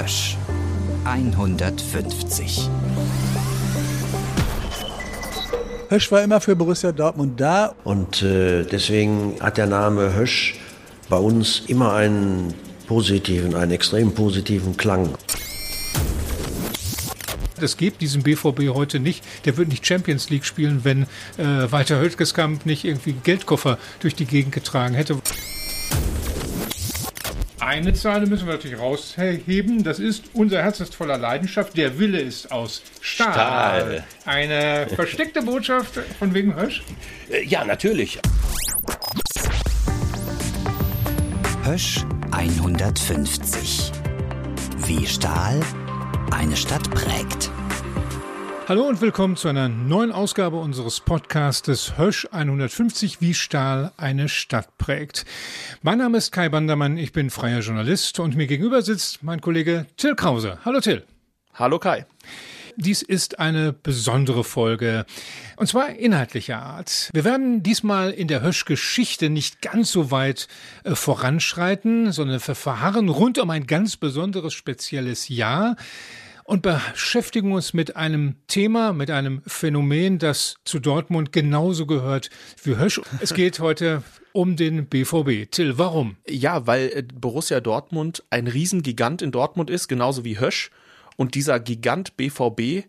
Hösch 150. Hösch war immer für Borussia Dortmund da. Und äh, deswegen hat der Name Hösch bei uns immer einen positiven, einen extrem positiven Klang. Es gibt diesen BVB heute nicht. Der wird nicht Champions League spielen, wenn äh, Walter Höltgeskamp nicht irgendwie Geldkoffer durch die Gegend getragen hätte. Eine Zahl müssen wir natürlich rausheben. Das ist unser Herz ist voller Leidenschaft. Der Wille ist aus Stahl. Stahl. Eine versteckte Botschaft von wegen Hösch? Äh, Ja, natürlich. Hösch 150. Wie Stahl eine Stadt prägt. Hallo und willkommen zu einer neuen Ausgabe unseres Podcastes Hösch 150, wie Stahl eine Stadt prägt. Mein Name ist Kai Bandermann, ich bin freier Journalist und mir gegenüber sitzt mein Kollege Till Krause. Hallo Till. Hallo Kai. Dies ist eine besondere Folge. Und zwar inhaltlicher Art. Wir werden diesmal in der Hösch-Geschichte nicht ganz so weit äh, voranschreiten, sondern wir verharren rund um ein ganz besonderes, spezielles Jahr und beschäftigen uns mit einem Thema, mit einem Phänomen, das zu Dortmund genauso gehört wie Hösch. Es geht heute um den BVB. Till, warum? Ja, weil äh, Borussia Dortmund ein Riesengigant in Dortmund ist, genauso wie Hösch. Und dieser Gigant BVB,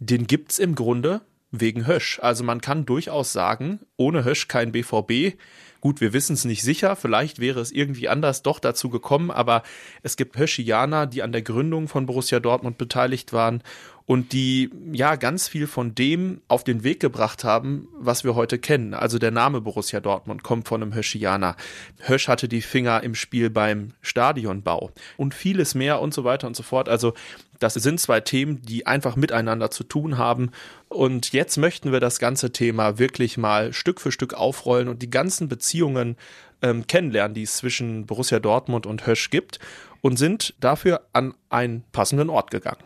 den gibt's im Grunde wegen Hösch. Also man kann durchaus sagen, ohne Hösch kein BVB. Gut, wir wissen es nicht sicher, vielleicht wäre es irgendwie anders doch dazu gekommen, aber es gibt Höschianer, die an der Gründung von Borussia Dortmund beteiligt waren und die ja ganz viel von dem auf den Weg gebracht haben, was wir heute kennen. Also der Name Borussia Dortmund kommt von einem Höschianer. Hösch hatte die Finger im Spiel beim Stadionbau und vieles mehr und so weiter und so fort. Also das sind zwei Themen, die einfach miteinander zu tun haben. Und jetzt möchten wir das ganze Thema wirklich mal Stück für Stück aufrollen und die ganzen Beziehungen ähm, kennenlernen, die es zwischen Borussia Dortmund und Hösch gibt und sind dafür an einen passenden Ort gegangen.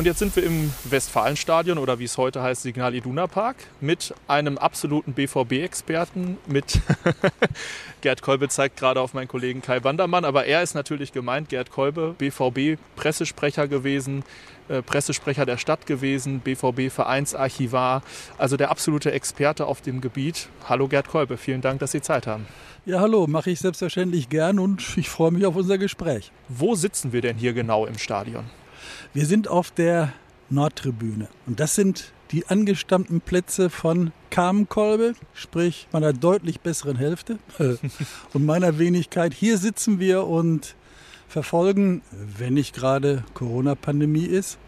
Und jetzt sind wir im Westfalenstadion oder wie es heute heißt, Signal Iduna Park mit einem absoluten BVB-Experten, mit Gerd Kolbe zeigt gerade auf meinen Kollegen Kai Wandermann, aber er ist natürlich gemeint, Gerd Kolbe, BVB-Pressesprecher gewesen, äh, Pressesprecher der Stadt gewesen, BVB-Vereinsarchivar, also der absolute Experte auf dem Gebiet. Hallo Gerd Kolbe, vielen Dank, dass Sie Zeit haben. Ja, hallo, mache ich selbstverständlich gern und ich freue mich auf unser Gespräch. Wo sitzen wir denn hier genau im Stadion? Wir sind auf der Nordtribüne und das sind die angestammten Plätze von Carmen Kolbe, sprich meiner deutlich besseren Hälfte und meiner Wenigkeit. Hier sitzen wir und verfolgen, wenn nicht gerade Corona-Pandemie ist,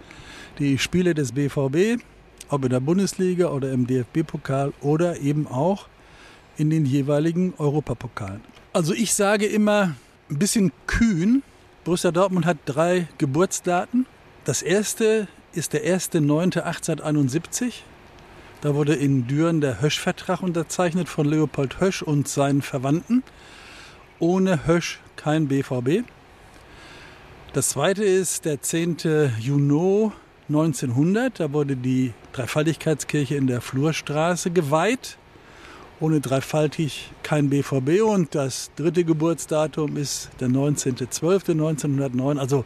die Spiele des BVB, ob in der Bundesliga oder im DFB-Pokal oder eben auch in den jeweiligen Europapokalen. Also ich sage immer ein bisschen kühn, Borussia Dortmund hat drei Geburtsdaten. Das erste ist der 1.9.1871. Da wurde in Düren der Hösch-Vertrag unterzeichnet von Leopold Hösch und seinen Verwandten. Ohne Hösch kein BVB. Das zweite ist der 10. Juni 1900. Da wurde die Dreifaltigkeitskirche in der Flurstraße geweiht. Ohne dreifaltig kein BVB. Und das dritte Geburtsdatum ist der 19.12.1909. Also,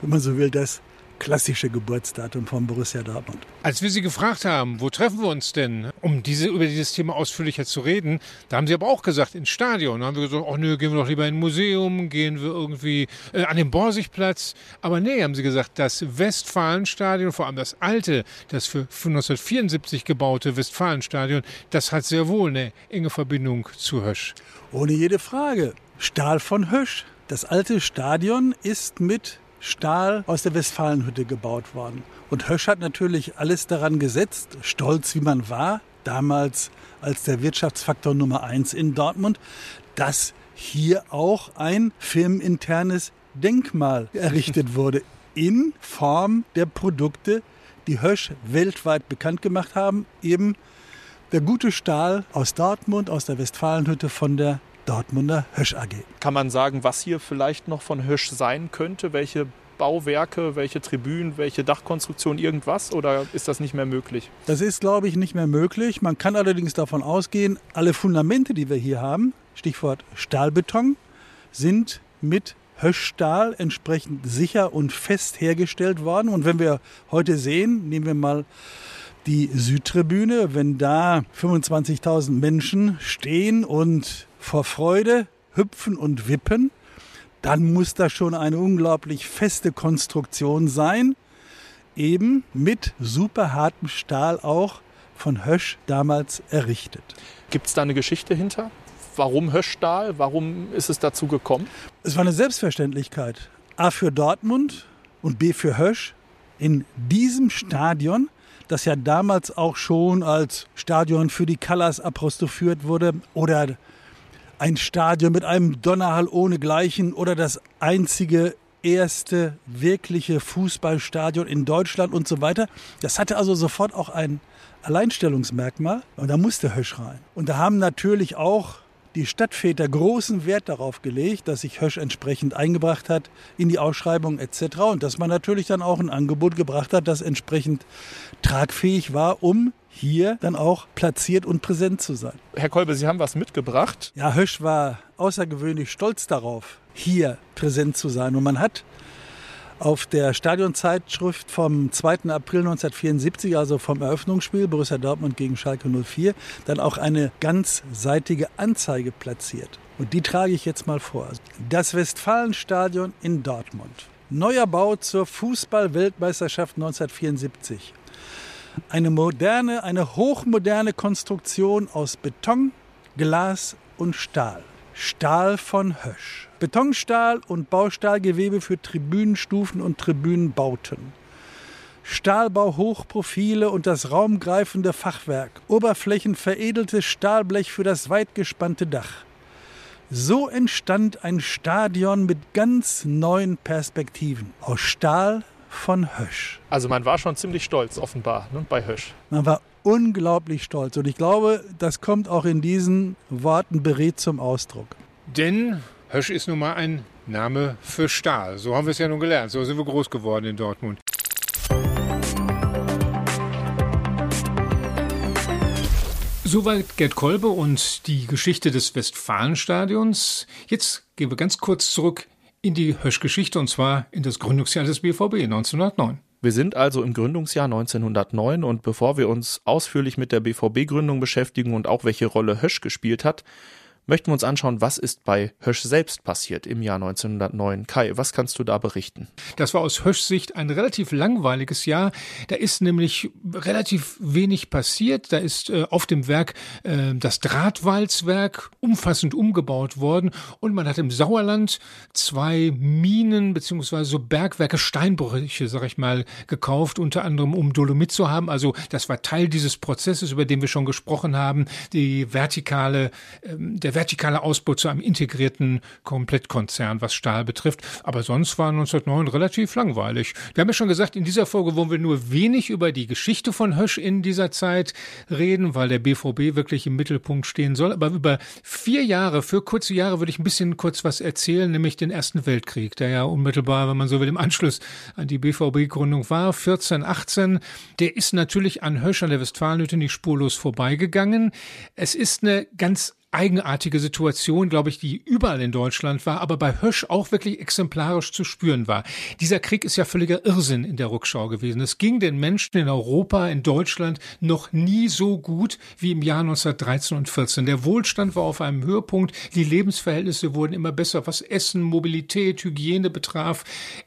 wenn man so will, das klassische Geburtsdatum von Borussia Dortmund. Als wir Sie gefragt haben, wo treffen wir uns denn, um diese, über dieses Thema ausführlicher zu reden, da haben Sie aber auch gesagt, ins Stadion. Da haben wir gesagt, ach nö, gehen wir doch lieber in ein Museum, gehen wir irgendwie äh, an den Borsigplatz. Aber nee, haben Sie gesagt, das Westfalenstadion, vor allem das alte, das für 1974 gebaute Westfalenstadion, das hat sehr wohl eine enge Verbindung zu Hösch. Ohne jede Frage. Stahl von Hösch. Das alte Stadion ist mit Stahl aus der Westfalenhütte gebaut worden. Und Hösch hat natürlich alles daran gesetzt, stolz wie man war, damals als der Wirtschaftsfaktor Nummer eins in Dortmund, dass hier auch ein firmeninternes Denkmal errichtet wurde in Form der Produkte, die Hösch weltweit bekannt gemacht haben, eben der gute Stahl aus Dortmund, aus der Westfalenhütte von der Dortmunder Hösch AG. Kann man sagen, was hier vielleicht noch von Hösch sein könnte? Welche Bauwerke, welche Tribünen, welche Dachkonstruktion, irgendwas? Oder ist das nicht mehr möglich? Das ist, glaube ich, nicht mehr möglich. Man kann allerdings davon ausgehen, alle Fundamente, die wir hier haben, Stichwort Stahlbeton, sind mit Höschstahl entsprechend sicher und fest hergestellt worden. Und wenn wir heute sehen, nehmen wir mal die Südtribüne, wenn da 25.000 Menschen stehen und vor Freude hüpfen und wippen, dann muss das schon eine unglaublich feste Konstruktion sein, eben mit superhartem Stahl auch von Hösch damals errichtet. Gibt es da eine Geschichte hinter? Warum Höschstahl? Warum ist es dazu gekommen? Es war eine Selbstverständlichkeit. A für Dortmund und B für Hösch in diesem Stadion, das ja damals auch schon als Stadion für die Colors apostrophiert wurde oder ein Stadion mit einem Donnerhall ohnegleichen oder das einzige erste wirkliche Fußballstadion in Deutschland und so weiter. Das hatte also sofort auch ein Alleinstellungsmerkmal und da musste Hösch rein. Und da haben natürlich auch die Stadtväter großen Wert darauf gelegt, dass sich Hösch entsprechend eingebracht hat in die Ausschreibung etc. Und dass man natürlich dann auch ein Angebot gebracht hat, das entsprechend tragfähig war, um hier dann auch platziert und präsent zu sein. Herr Kolbe, Sie haben was mitgebracht. Ja, Hösch war außergewöhnlich stolz darauf, hier präsent zu sein. Und man hat auf der Stadionzeitschrift vom 2. April 1974, also vom Eröffnungsspiel Borussia Dortmund gegen Schalke 04, dann auch eine ganzseitige Anzeige platziert. Und die trage ich jetzt mal vor. Das Westfalenstadion in Dortmund. Neuer Bau zur Fußball-Weltmeisterschaft 1974. Eine moderne, eine hochmoderne Konstruktion aus Beton, Glas und Stahl. Stahl von Hösch. Betonstahl und Baustahlgewebe für Tribünenstufen und Tribünenbauten. Stahlbau Hochprofile und das raumgreifende Fachwerk. Oberflächen veredeltes Stahlblech für das weitgespannte Dach. So entstand ein Stadion mit ganz neuen Perspektiven. Aus Stahl von Hösch. Also man war schon ziemlich stolz offenbar ne, bei Hösch. Man war unglaublich stolz und ich glaube, das kommt auch in diesen Worten beredt zum Ausdruck. Denn Hösch ist nun mal ein Name für Stahl. So haben wir es ja nun gelernt. So sind wir groß geworden in Dortmund. Soweit Gerd Kolbe und die Geschichte des Westfalenstadions. Jetzt gehen wir ganz kurz zurück in die Hösch-Geschichte und zwar in das Gründungsjahr des BVB 1909. Wir sind also im Gründungsjahr 1909 und bevor wir uns ausführlich mit der BVB-Gründung beschäftigen und auch welche Rolle Hösch gespielt hat, möchten wir uns anschauen, was ist bei Hösch selbst passiert im Jahr 1909. Kai, was kannst du da berichten? Das war aus Höschs Sicht ein relativ langweiliges Jahr. Da ist nämlich relativ wenig passiert. Da ist äh, auf dem Werk äh, das Drahtwalzwerk umfassend umgebaut worden und man hat im Sauerland zwei Minen beziehungsweise so Bergwerke, Steinbrüche, sag ich mal, gekauft, unter anderem um Dolomit zu haben. Also das war Teil dieses Prozesses, über den wir schon gesprochen haben, die vertikale, ähm, der vertikale Ausbau zu einem integrierten Komplettkonzern, was Stahl betrifft. Aber sonst war 1909 relativ langweilig. Wir haben ja schon gesagt, in dieser Folge wollen wir nur wenig über die Geschichte von Hösch in dieser Zeit reden, weil der BVB wirklich im Mittelpunkt stehen soll. Aber über vier Jahre, für kurze Jahre würde ich ein bisschen kurz was erzählen, nämlich den Ersten Weltkrieg, der ja unmittelbar, wenn man so will, im Anschluss an die BVB-Gründung war, 14, 18. Der ist natürlich an Hösch an der Westfalenhütte nicht spurlos vorbeigegangen. Es ist eine ganz eigenartige Situation, glaube ich, die überall in Deutschland war, aber bei Hösch auch wirklich exemplarisch zu spüren war. Dieser Krieg ist ja völliger Irrsinn in der Rückschau gewesen. Es ging den Menschen in Europa, in Deutschland noch nie so gut wie im Jahr 1913 und 14. Der Wohlstand war auf einem Höhepunkt, die Lebensverhältnisse wurden immer besser, was Essen, Mobilität, Hygiene betraf.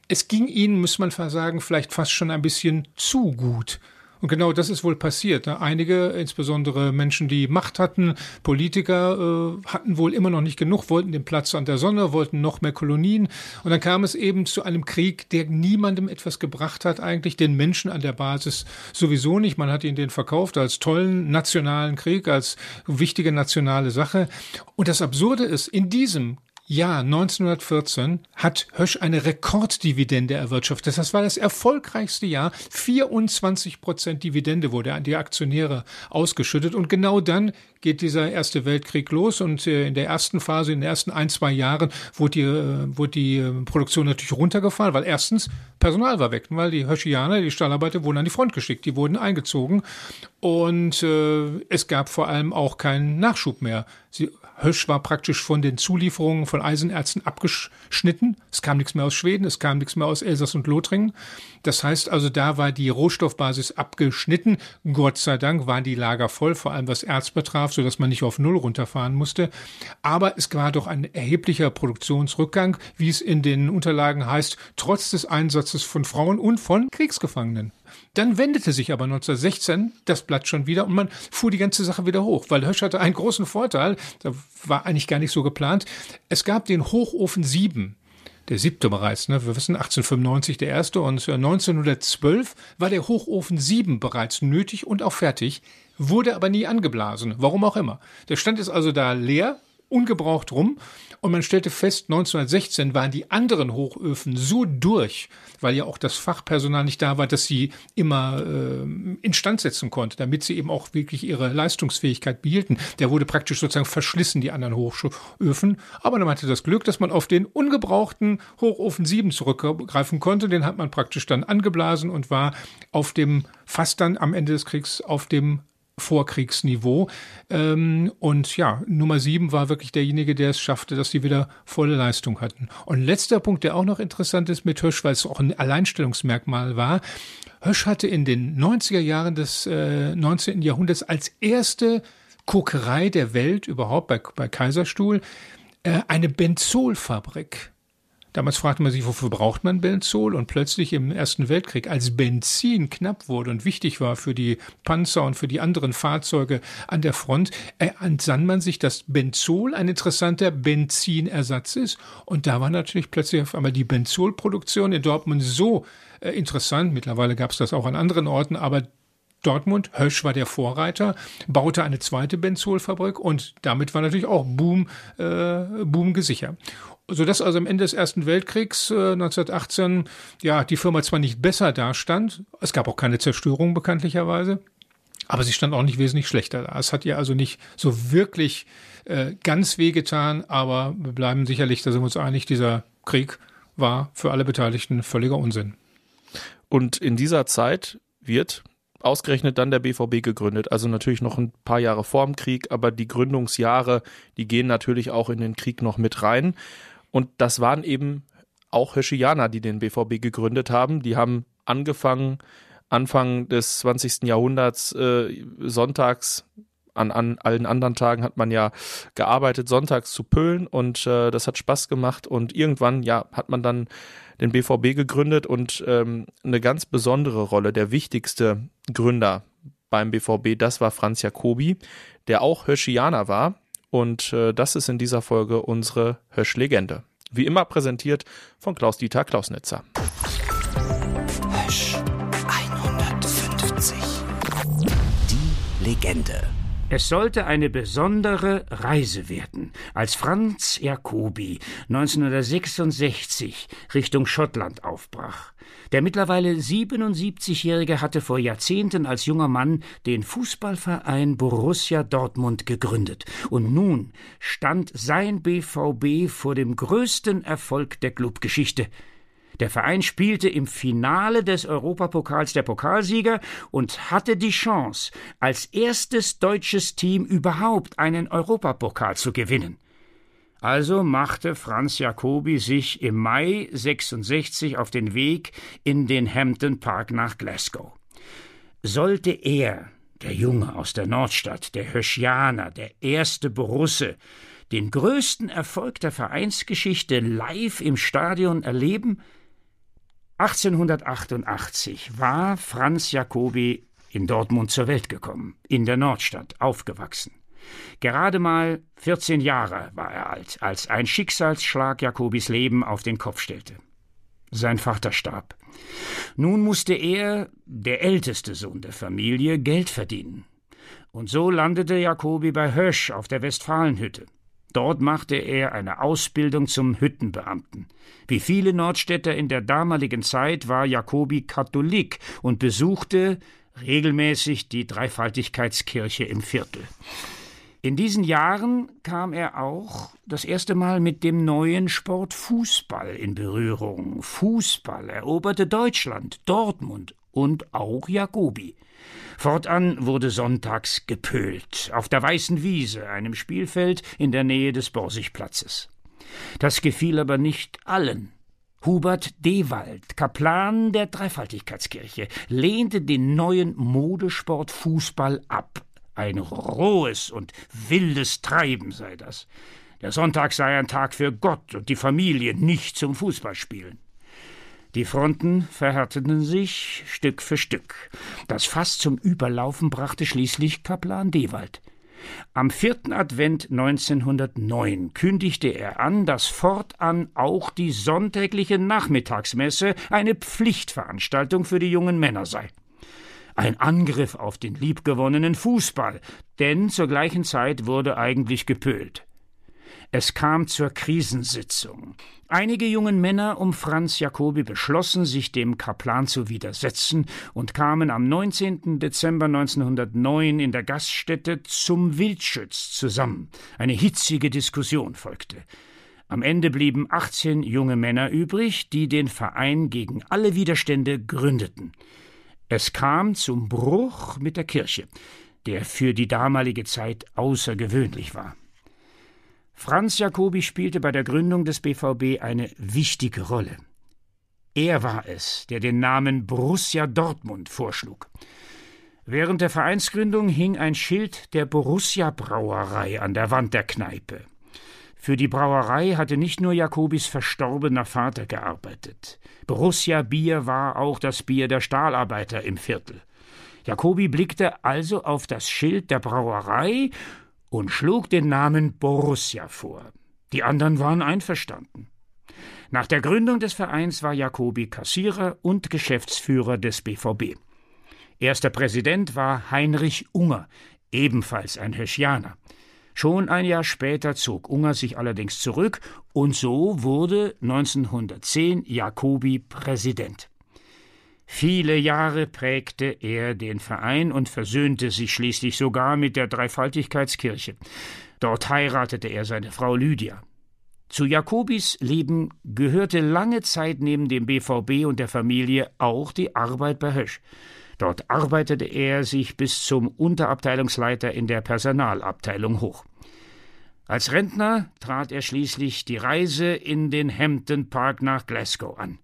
Es ging ihnen, muss man sagen, vielleicht fast schon ein bisschen zu gut. Und genau das ist wohl passiert. Ne? Einige, insbesondere Menschen, die Macht hatten, Politiker, äh, hatten wohl immer noch nicht genug, wollten den Platz an der Sonne, wollten noch mehr Kolonien. Und dann kam es eben zu einem Krieg, der niemandem etwas gebracht hat, eigentlich den Menschen an der Basis sowieso nicht. Man hat ihn den verkauft als tollen nationalen Krieg, als wichtige nationale Sache. Und das Absurde ist, in diesem Jahr 1914 hat Hösch eine Rekorddividende erwirtschaftet. Das war das erfolgreichste Jahr. 24 Prozent Dividende wurde an die Aktionäre ausgeschüttet. Und genau dann geht dieser Erste Weltkrieg los. Und äh, in der ersten Phase, in den ersten ein, zwei Jahren, wurde die, äh, wurde die äh, Produktion natürlich runtergefahren, weil erstens Personal war weg, weil die Höschianer, die Stahlarbeiter, wurden an die Front geschickt. Die wurden eingezogen. Und äh, es gab vor allem auch keinen Nachschub mehr. Sie Hösch war praktisch von den Zulieferungen von Eisenerzen abgeschnitten. Es kam nichts mehr aus Schweden, es kam nichts mehr aus Elsass und Lothringen. Das heißt also, da war die Rohstoffbasis abgeschnitten. Gott sei Dank waren die Lager voll, vor allem was Erz betraf, sodass man nicht auf Null runterfahren musste. Aber es war doch ein erheblicher Produktionsrückgang, wie es in den Unterlagen heißt, trotz des Einsatzes von Frauen und von Kriegsgefangenen. Dann wendete sich aber 1916 das Blatt schon wieder und man fuhr die ganze Sache wieder hoch, weil Hösch hatte einen großen Vorteil, da war eigentlich gar nicht so geplant. Es gab den Hochofen 7 der siebte bereits, ne? wir wissen 1895 der erste und 1912 war der Hochofen 7 bereits nötig und auch fertig, wurde aber nie angeblasen, warum auch immer. Der stand ist also da leer, ungebraucht rum und man stellte fest, 1916 waren die anderen Hochöfen so durch, weil ja auch das Fachpersonal nicht da war, dass sie immer äh, instand setzen konnte, damit sie eben auch wirklich ihre Leistungsfähigkeit behielten. Der wurde praktisch sozusagen verschlissen, die anderen Hochöfen. Aber man hatte das Glück, dass man auf den ungebrauchten Hochofen 7 zurückgreifen konnte. Den hat man praktisch dann angeblasen und war auf dem, fast dann am Ende des Kriegs auf dem Vorkriegsniveau. Ähm, und ja, Nummer sieben war wirklich derjenige, der es schaffte, dass die wieder volle Leistung hatten. Und letzter Punkt, der auch noch interessant ist mit Hösch, weil es auch ein Alleinstellungsmerkmal war. Hösch hatte in den 90er Jahren des äh, 19. Jahrhunderts als erste Kokerei der Welt überhaupt bei, bei Kaiserstuhl äh, eine Benzolfabrik Damals fragte man sich, wofür braucht man Benzol? Und plötzlich im Ersten Weltkrieg, als Benzin knapp wurde und wichtig war für die Panzer und für die anderen Fahrzeuge an der Front, entsann man sich, dass Benzol ein interessanter Benzinersatz ist. Und da war natürlich plötzlich auf einmal die Benzolproduktion in Dortmund so äh, interessant. Mittlerweile gab es das auch an anderen Orten, aber Dortmund, Hösch war der Vorreiter, baute eine zweite Benzolfabrik und damit war natürlich auch Boom, äh, Boom gesichert sodass also am Ende des Ersten Weltkriegs äh, 1918 ja die Firma zwar nicht besser dastand, es gab auch keine Zerstörung bekanntlicherweise, aber sie stand auch nicht wesentlich schlechter da. Es hat ihr also nicht so wirklich äh, ganz wehgetan, aber wir bleiben sicherlich, da sind wir uns einig, dieser Krieg war für alle Beteiligten völliger Unsinn. Und in dieser Zeit wird ausgerechnet dann der BVB gegründet. Also natürlich noch ein paar Jahre vorm Krieg, aber die Gründungsjahre, die gehen natürlich auch in den Krieg noch mit rein. Und das waren eben auch Höschianer, die den BVB gegründet haben. Die haben angefangen, Anfang des 20. Jahrhunderts, äh, sonntags, an, an allen anderen Tagen hat man ja gearbeitet, sonntags zu Pölen und äh, das hat Spaß gemacht. Und irgendwann, ja, hat man dann den BVB gegründet und ähm, eine ganz besondere Rolle, der wichtigste Gründer beim BVB, das war Franz Jacobi, der auch Höschianer war. Und äh, das ist in dieser Folge unsere Hösch-Legende. Wie immer präsentiert von Klaus-Dieter Klausnitzer. Hösch 150. Die Legende. Es sollte eine besondere Reise werden, als Franz Jacobi 1966 Richtung Schottland aufbrach. Der mittlerweile 77-Jährige hatte vor Jahrzehnten als junger Mann den Fußballverein Borussia Dortmund gegründet. Und nun stand sein BVB vor dem größten Erfolg der Clubgeschichte. Der Verein spielte im Finale des Europapokals der Pokalsieger und hatte die Chance, als erstes deutsches Team überhaupt einen Europapokal zu gewinnen. Also machte Franz Jacobi sich im Mai 66 auf den Weg in den Hampton Park nach Glasgow. Sollte er, der Junge aus der Nordstadt, der Höschianer, der erste Borusse, den größten Erfolg der Vereinsgeschichte live im Stadion erleben, 1888 war Franz Jacobi in Dortmund zur Welt gekommen, in der Nordstadt aufgewachsen. Gerade mal 14 Jahre war er alt, als ein Schicksalsschlag Jakobis Leben auf den Kopf stellte. Sein Vater starb. Nun musste er, der älteste Sohn der Familie, Geld verdienen. Und so landete Jacobi bei Hösch auf der Westfalenhütte. Dort machte er eine Ausbildung zum Hüttenbeamten. Wie viele Nordstädter in der damaligen Zeit war Jacobi Katholik und besuchte regelmäßig die Dreifaltigkeitskirche im Viertel. In diesen Jahren kam er auch das erste Mal mit dem neuen Sport Fußball in Berührung. Fußball eroberte Deutschland, Dortmund und auch Jacobi. Fortan wurde sonntags gepölt, auf der Weißen Wiese, einem Spielfeld in der Nähe des Borsigplatzes. Das gefiel aber nicht allen. Hubert Dewald, Kaplan der Dreifaltigkeitskirche, lehnte den neuen Modesport Fußball ab. Ein rohes und wildes Treiben sei das. Der Sonntag sei ein Tag für Gott und die Familie, nicht zum Fußballspielen. Die Fronten verhärteten sich Stück für Stück. Das Fass zum Überlaufen brachte schließlich Kaplan Dewald. Am vierten Advent 1909 kündigte er an, dass fortan auch die sonntägliche Nachmittagsmesse eine Pflichtveranstaltung für die jungen Männer sei. Ein Angriff auf den liebgewonnenen Fußball, denn zur gleichen Zeit wurde eigentlich gepölt. Es kam zur Krisensitzung. Einige jungen Männer um Franz Jacobi beschlossen, sich dem Kaplan zu widersetzen und kamen am 19. Dezember 1909 in der Gaststätte zum Wildschütz zusammen. Eine hitzige Diskussion folgte. Am Ende blieben 18 junge Männer übrig, die den Verein gegen alle Widerstände gründeten. Es kam zum Bruch mit der Kirche, der für die damalige Zeit außergewöhnlich war. Franz Jacobi spielte bei der Gründung des BVB eine wichtige Rolle. Er war es, der den Namen Borussia Dortmund vorschlug. Während der Vereinsgründung hing ein Schild der Borussia Brauerei an der Wand der Kneipe. Für die Brauerei hatte nicht nur Jakobis verstorbener Vater gearbeitet. Borussia Bier war auch das Bier der Stahlarbeiter im Viertel. Jacobi blickte also auf das Schild der Brauerei und schlug den Namen Borussia vor. Die anderen waren einverstanden. Nach der Gründung des Vereins war Jacobi Kassierer und Geschäftsführer des BVB. Erster Präsident war Heinrich Unger, ebenfalls ein Höschianer. Schon ein Jahr später zog Unger sich allerdings zurück und so wurde 1910 Jacobi Präsident. Viele Jahre prägte er den Verein und versöhnte sich schließlich sogar mit der Dreifaltigkeitskirche. Dort heiratete er seine Frau Lydia. Zu Jakobis Leben gehörte lange Zeit neben dem BVB und der Familie auch die Arbeit bei Hösch. Dort arbeitete er sich bis zum Unterabteilungsleiter in der Personalabteilung hoch. Als Rentner trat er schließlich die Reise in den Hampton Park nach Glasgow an.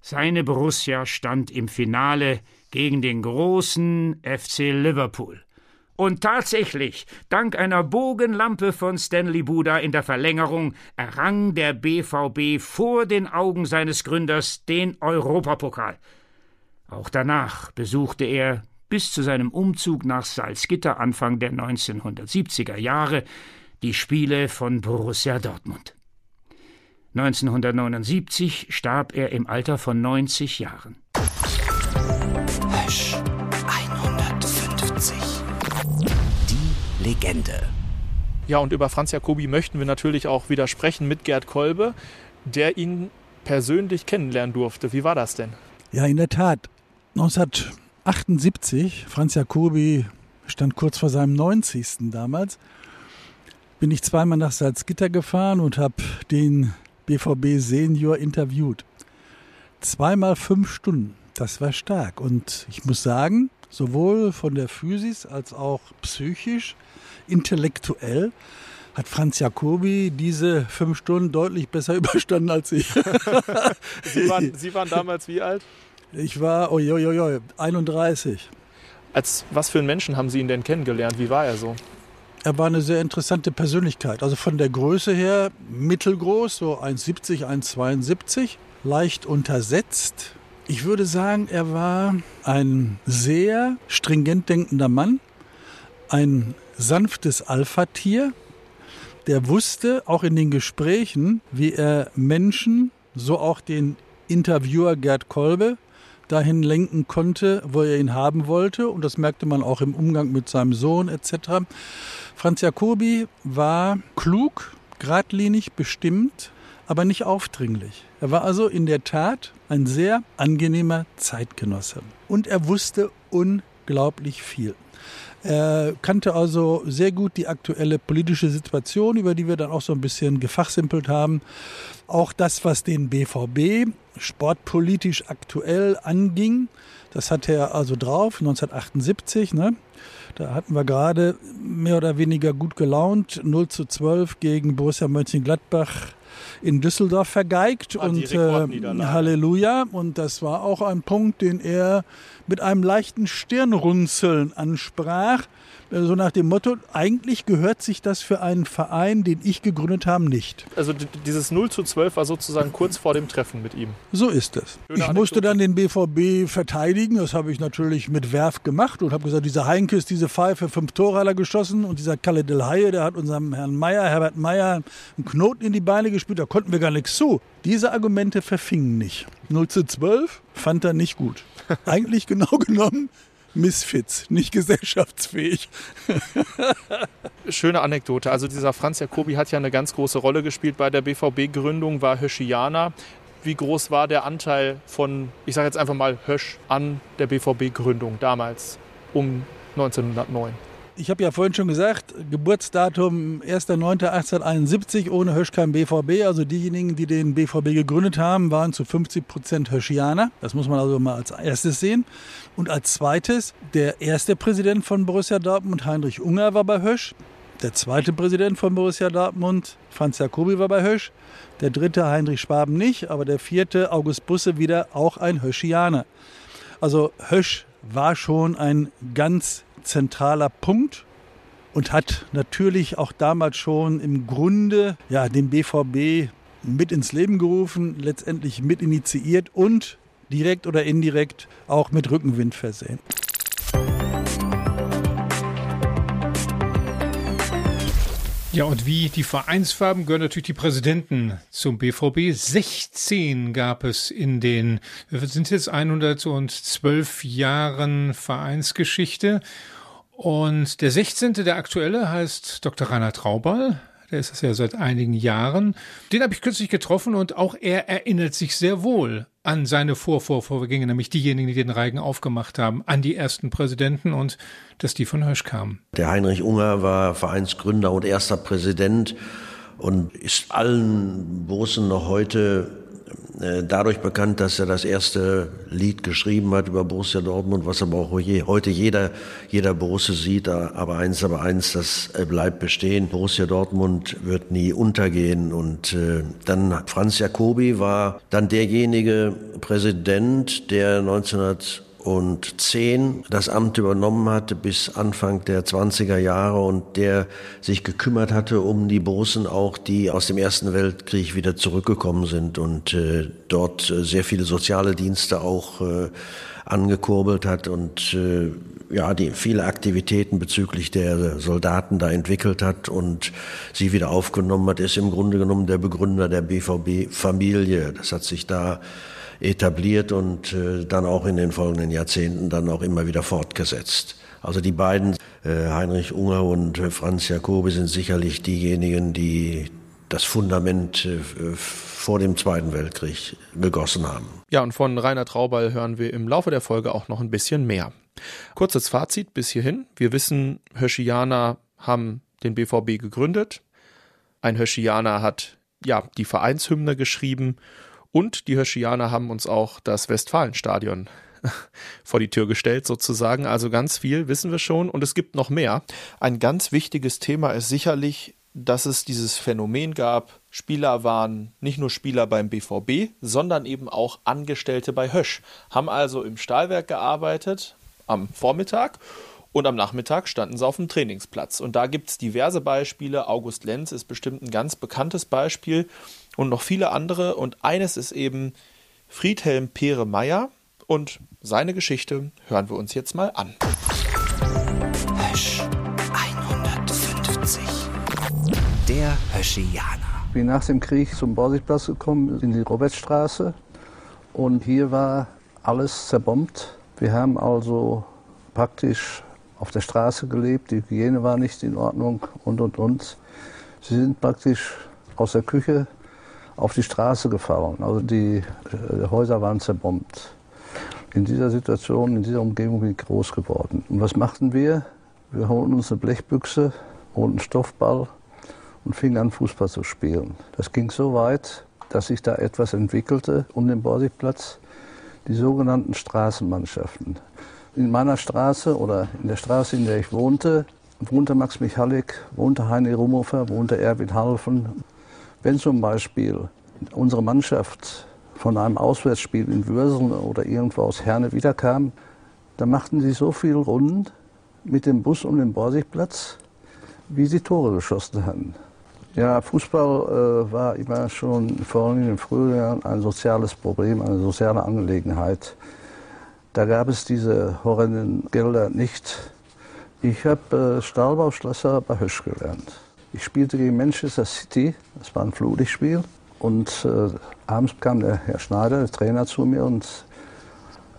Seine Borussia stand im Finale gegen den großen FC Liverpool. Und tatsächlich, dank einer Bogenlampe von Stanley Buda in der Verlängerung, errang der BVB vor den Augen seines Gründers den Europapokal. Auch danach besuchte er bis zu seinem Umzug nach Salzgitter Anfang der 1970er Jahre die Spiele von Borussia Dortmund. 1979 starb er im Alter von 90 Jahren. Hösch 150. Die Legende. Ja, und über Franz Jacobi möchten wir natürlich auch wieder sprechen mit Gerd Kolbe, der ihn persönlich kennenlernen durfte. Wie war das denn? Ja, in der Tat. 1978, Franz Jacobi stand kurz vor seinem 90. damals, bin ich zweimal nach Salzgitter gefahren und habe den BVB Senior interviewt. Zweimal fünf Stunden. Das war stark. Und ich muss sagen, sowohl von der Physis als auch psychisch, intellektuell, hat Franz Jacobi diese fünf Stunden deutlich besser überstanden als ich. Sie, waren, Sie waren damals wie alt? Ich war, oi, oi, oi, 31. Als was für einen Menschen haben Sie ihn denn kennengelernt? Wie war er so? Er war eine sehr interessante Persönlichkeit. Also von der Größe her mittelgroß, so 1,70, 1,72, leicht untersetzt. Ich würde sagen, er war ein sehr stringent denkender Mann, ein sanftes Alpha-Tier, der wusste auch in den Gesprächen, wie er Menschen, so auch den Interviewer Gerd Kolbe, dahin lenken konnte, wo er ihn haben wollte. Und das merkte man auch im Umgang mit seinem Sohn etc. Franz Jacobi war klug, geradlinig, bestimmt, aber nicht aufdringlich. Er war also in der Tat ein sehr angenehmer Zeitgenosse. Und er wusste unglaublich viel. Er kannte also sehr gut die aktuelle politische Situation, über die wir dann auch so ein bisschen gefachsimpelt haben. Auch das, was den BVB sportpolitisch aktuell anging, das hatte er also drauf, 1978. Ne? Da hatten wir gerade mehr oder weniger gut gelaunt, 0 zu 12 gegen Borussia Mönchengladbach in Düsseldorf vergeigt. Ah, und äh, Halleluja. Und das war auch ein Punkt, den er mit einem leichten Stirnrunzeln ansprach. Äh, so nach dem Motto, eigentlich gehört sich das für einen Verein, den ich gegründet habe, nicht. Also dieses 0 zu 12 war sozusagen kurz vor dem Treffen mit ihm. So ist es. Ich musste dann den BVB verteidigen. Das habe ich natürlich mit Werf gemacht und habe gesagt, dieser Heinkes, diese Pfeife, fünf Tore hat geschossen und dieser Kalle Del Haie, der hat unserem Herrn Meier, Herbert Meier, einen Knoten in die Beine gespielt. Da konnten wir gar nichts zu. Diese Argumente verfingen nicht. 0 zu 12 fand er nicht gut. Eigentlich genau genommen Misfits, nicht gesellschaftsfähig. Schöne Anekdote. Also dieser Franz Jacobi hat ja eine ganz große Rolle gespielt bei der BVB-Gründung, war Höschianer. Wie groß war der Anteil von, ich sage jetzt einfach mal Hösch an der BVB-Gründung damals um 1909? Ich habe ja vorhin schon gesagt, Geburtsdatum 1.9.1871, ohne Hösch kein BVB. Also diejenigen, die den BVB gegründet haben, waren zu 50 Prozent Höschianer. Das muss man also mal als erstes sehen. Und als zweites, der erste Präsident von Borussia Dortmund, Heinrich Unger, war bei Hösch. Der zweite Präsident von Borussia Dortmund, Franz Jacobi, war bei Hösch. Der dritte, Heinrich Schwaben, nicht. Aber der vierte, August Busse, wieder auch ein Höschianer. Also Hösch war schon ein ganz zentraler Punkt und hat natürlich auch damals schon im Grunde ja, den BVB mit ins Leben gerufen, letztendlich mit initiiert und direkt oder indirekt auch mit Rückenwind versehen. Ja, und wie die Vereinsfarben gehören natürlich die Präsidenten zum BVB. 16 gab es in den, sind jetzt 112 Jahren Vereinsgeschichte. Und der 16., der aktuelle, heißt Dr. Rainer Traubal. Der ist das ja seit einigen Jahren. Den habe ich kürzlich getroffen und auch er erinnert sich sehr wohl an seine Vorvorvorgänge, nämlich diejenigen, die den Reigen aufgemacht haben, an die ersten Präsidenten und dass die von Hösch kamen. Der Heinrich Unger war Vereinsgründer und erster Präsident und ist allen Bosen noch heute dadurch bekannt, dass er das erste Lied geschrieben hat über Borussia Dortmund, was aber auch heute jeder, jeder Borussia sieht. Aber eins, aber eins, das äh, bleibt bestehen. Borussia Dortmund wird nie untergehen. Und äh, dann Franz Jacobi war dann derjenige Präsident, der 1900 und zehn das Amt übernommen hatte bis Anfang der 20er Jahre und der sich gekümmert hatte um die Borussen auch, die aus dem Ersten Weltkrieg wieder zurückgekommen sind und äh, dort äh, sehr viele soziale Dienste auch äh, angekurbelt hat und äh, ja, die viele Aktivitäten bezüglich der Soldaten da entwickelt hat und sie wieder aufgenommen hat, ist im Grunde genommen der Begründer der BVB-Familie. Das hat sich da etabliert und äh, dann auch in den folgenden Jahrzehnten dann auch immer wieder fortgesetzt. Also die beiden, äh, Heinrich Unger und äh, Franz Jacobi, sind sicherlich diejenigen, die das Fundament äh, vor dem Zweiten Weltkrieg gegossen haben. Ja, und von Rainer Traubal hören wir im Laufe der Folge auch noch ein bisschen mehr. Kurzes Fazit bis hierhin. Wir wissen, Höschianer haben den BVB gegründet. Ein Höschianer hat ja die Vereinshymne geschrieben und die Hirschianer haben uns auch das Westfalenstadion vor die Tür gestellt sozusagen. Also ganz viel wissen wir schon und es gibt noch mehr. Ein ganz wichtiges Thema ist sicherlich, dass es dieses Phänomen gab, Spieler waren nicht nur Spieler beim BVB, sondern eben auch Angestellte bei Hösch, haben also im Stahlwerk gearbeitet am Vormittag und am Nachmittag standen sie auf dem Trainingsplatz. Und da gibt es diverse Beispiele. August Lenz ist bestimmt ein ganz bekanntes Beispiel und noch viele andere. Und eines ist eben Friedhelm Pere Meyer. Und seine Geschichte hören wir uns jetzt mal an. Hösch 150. Der Höschianer. Ich bin nach dem Krieg zum Borsigplatz gekommen, in die Robertstraße. Und hier war alles zerbombt. Wir haben also praktisch auf der Straße gelebt, die Hygiene war nicht in Ordnung und und und. Sie sind praktisch aus der Küche auf die Straße gefallen. Also die äh, Häuser waren zerbombt. In dieser Situation, in dieser Umgebung bin ich groß geworden. Und was machten wir? Wir holten uns eine Blechbüchse und einen Stoffball und fingen an, Fußball zu spielen. Das ging so weit, dass sich da etwas entwickelte um den Borsigplatz, die sogenannten Straßenmannschaften. In meiner Straße oder in der Straße, in der ich wohnte, wohnte Max Michalik, wohnte Heini Rumhofer, wohnte Erwin Halfen. Wenn zum Beispiel unsere Mannschaft von einem Auswärtsspiel in Würseln oder irgendwo aus Herne wiederkam, da machten sie so viel Runden mit dem Bus um den Borsigplatz, wie sie Tore geschossen hatten. Ja, Fußball äh, war immer schon, vor allem in den frühen Jahren, ein soziales Problem, eine soziale Angelegenheit. Da gab es diese horrenden Gelder nicht. Ich habe äh, Stahlbauschlosser bei Hösch gelernt. Ich spielte gegen Manchester City, das war ein Flutlichtspiel. Und äh, abends kam der Herr Schneider, der Trainer, zu mir und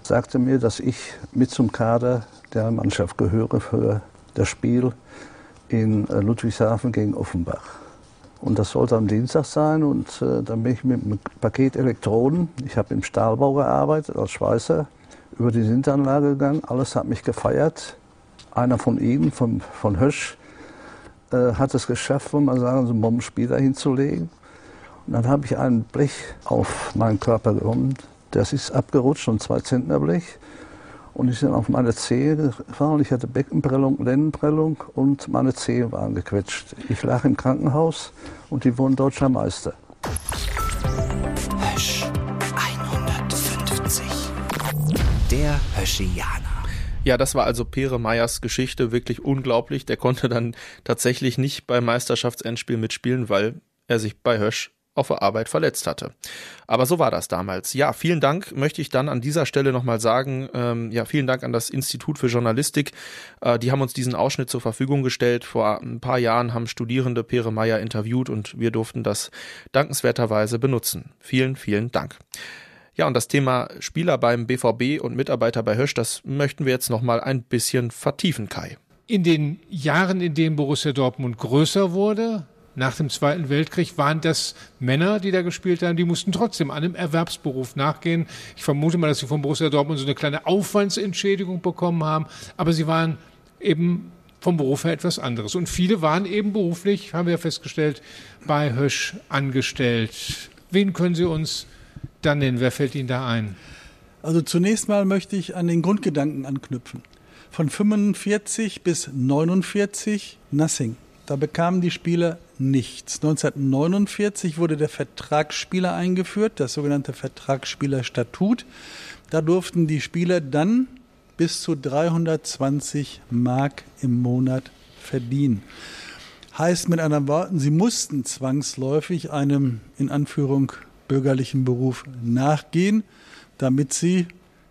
sagte mir, dass ich mit zum Kader der Mannschaft gehöre für das Spiel in äh, Ludwigshafen gegen Offenbach. Und das sollte am Dienstag sein und äh, dann bin ich mit einem Paket Elektroden, ich habe im Stahlbau gearbeitet als Schweißer, über die Sinteranlage gegangen, alles hat mich gefeiert. Einer von ihnen, von, von Hösch, äh, hat es geschafft, wollen wir sagen, so einen Bombenspieler hinzulegen. Und dann habe ich ein Blech auf meinen Körper genommen. Das ist abgerutscht, ein 2 Zentner Blech. Und ich bin auf meine Zehe gefallen. Ich hatte Beckenprellung, Lendenprellung und meine Zehen waren gequetscht. Ich lag im Krankenhaus und die wurden deutscher Meister. Hösch 150. Der Höschianer. Ja, das war also Pere Meyers Geschichte wirklich unglaublich. Der konnte dann tatsächlich nicht beim Meisterschaftsendspiel mitspielen, weil er sich bei Hösch auf der Arbeit verletzt hatte. Aber so war das damals. Ja, vielen Dank möchte ich dann an dieser Stelle nochmal sagen. Ähm, ja, vielen Dank an das Institut für Journalistik. Äh, die haben uns diesen Ausschnitt zur Verfügung gestellt. Vor ein paar Jahren haben Studierende Pere Meyer interviewt und wir durften das dankenswerterweise benutzen. Vielen, vielen Dank. Ja, und das Thema Spieler beim BVB und Mitarbeiter bei Hösch, das möchten wir jetzt nochmal ein bisschen vertiefen, Kai. In den Jahren, in denen Borussia Dortmund größer wurde, nach dem Zweiten Weltkrieg waren das Männer, die da gespielt haben, die mussten trotzdem einem Erwerbsberuf nachgehen. Ich vermute mal, dass sie von Borussia Dortmund so eine kleine Aufwandsentschädigung bekommen haben, aber sie waren eben vom Beruf her etwas anderes. Und viele waren eben beruflich, haben wir festgestellt, bei Hösch angestellt. Wen können Sie uns dann nennen? Wer fällt Ihnen da ein? Also zunächst mal möchte ich an den Grundgedanken anknüpfen. Von 45 bis 49 Nothing. Da bekamen die Spieler nichts. 1949 wurde der Vertragsspieler eingeführt, das sogenannte Vertragsspielerstatut. Da durften die Spieler dann bis zu 320 Mark im Monat verdienen. Heißt mit anderen Worten, sie mussten zwangsläufig einem in Anführung bürgerlichen Beruf nachgehen, damit sie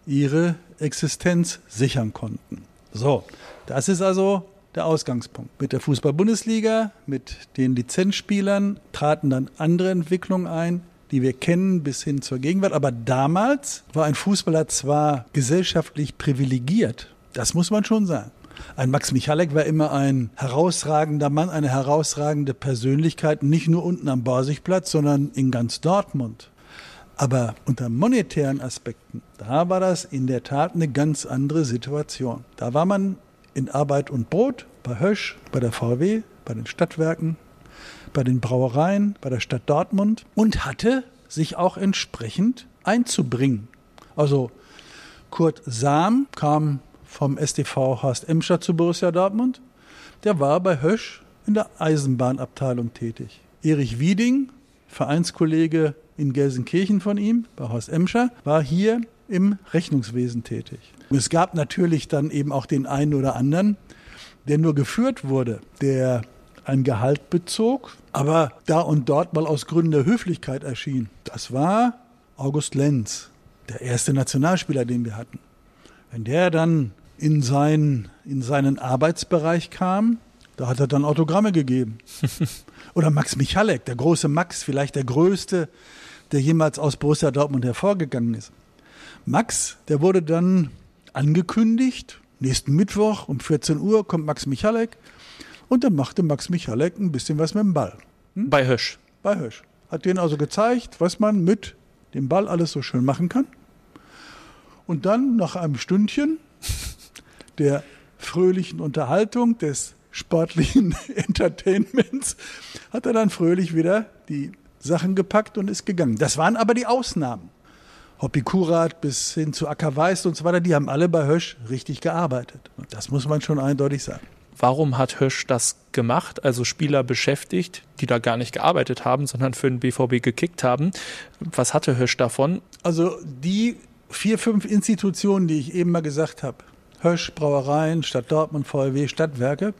ihre Existenz sichern konnten. So, das ist also der Ausgangspunkt. Mit der Fußball-Bundesliga, mit den Lizenzspielern traten dann andere Entwicklungen ein, die wir kennen bis hin zur Gegenwart. Aber damals war ein Fußballer zwar gesellschaftlich privilegiert, das muss man schon sagen. Ein Max Michalek war immer ein herausragender Mann, eine herausragende Persönlichkeit, nicht nur unten am Borsigplatz, sondern in ganz Dortmund. Aber unter monetären Aspekten, da war das in der Tat eine ganz andere Situation. Da war man in Arbeit und Brot bei Hösch, bei der VW, bei den Stadtwerken, bei den Brauereien, bei der Stadt Dortmund und hatte sich auch entsprechend einzubringen. Also Kurt Sam kam vom STV Horst Emscher zu Borussia Dortmund. Der war bei Hösch in der Eisenbahnabteilung tätig. Erich Wieding, Vereinskollege in Gelsenkirchen von ihm, bei Horst Emscher, war hier im Rechnungswesen tätig. Es gab natürlich dann eben auch den einen oder anderen, der nur geführt wurde, der ein Gehalt bezog, aber da und dort mal aus Gründen der Höflichkeit erschien. Das war August Lenz, der erste Nationalspieler, den wir hatten. Wenn der dann in, sein, in seinen Arbeitsbereich kam, da hat er dann Autogramme gegeben. Oder Max Michalek, der große Max, vielleicht der größte, der jemals aus Borussia Dortmund hervorgegangen ist. Max, der wurde dann angekündigt, nächsten Mittwoch um 14 Uhr kommt Max Michalek und dann machte Max Michalek ein bisschen was mit dem Ball. Hm? Bei Hösch. Bei Hösch. Hat denen also gezeigt, was man mit dem Ball alles so schön machen kann. Und dann nach einem Stündchen der fröhlichen Unterhaltung, des sportlichen Entertainments, hat er dann fröhlich wieder die Sachen gepackt und ist gegangen. Das waren aber die Ausnahmen. Hoppi Kurat bis hin zu Acker Weiß und so weiter, die haben alle bei Hösch richtig gearbeitet. Und das muss man schon eindeutig sagen. Warum hat Hösch das gemacht? Also Spieler beschäftigt, die da gar nicht gearbeitet haben, sondern für den BVB gekickt haben. Was hatte Hösch davon? Also die vier, fünf Institutionen, die ich eben mal gesagt habe, Hösch, Brauereien, Stadt Dortmund, VW, Stadtwerke,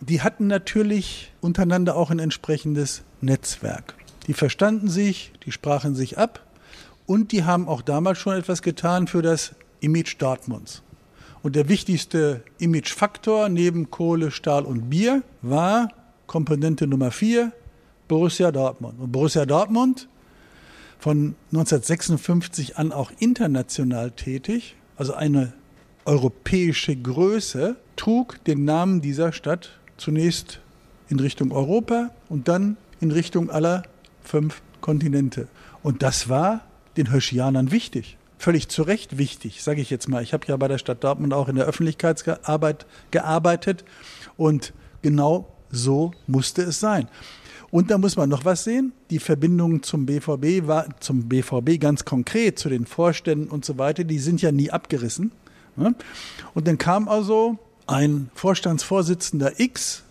die hatten natürlich untereinander auch ein entsprechendes Netzwerk. Die verstanden sich, die sprachen sich ab und die haben auch damals schon etwas getan für das Image Dortmunds. Und der wichtigste Imagefaktor neben Kohle, Stahl und Bier war Komponente Nummer vier, Borussia Dortmund. Und Borussia Dortmund, von 1956 an auch international tätig, also eine europäische Größe, trug den Namen dieser Stadt zunächst in Richtung Europa und dann in Richtung aller fünf Kontinente. Und das war den Höschianern wichtig. Völlig zu Recht wichtig, sage ich jetzt mal. Ich habe ja bei der Stadt Dortmund auch in der Öffentlichkeitsarbeit gearbeitet und genau so musste es sein. Und da muss man noch was sehen. Die Verbindung zum BVB war zum BVB ganz konkret, zu den Vorständen und so weiter, die sind ja nie abgerissen. Und dann kam also ein Vorstandsvorsitzender X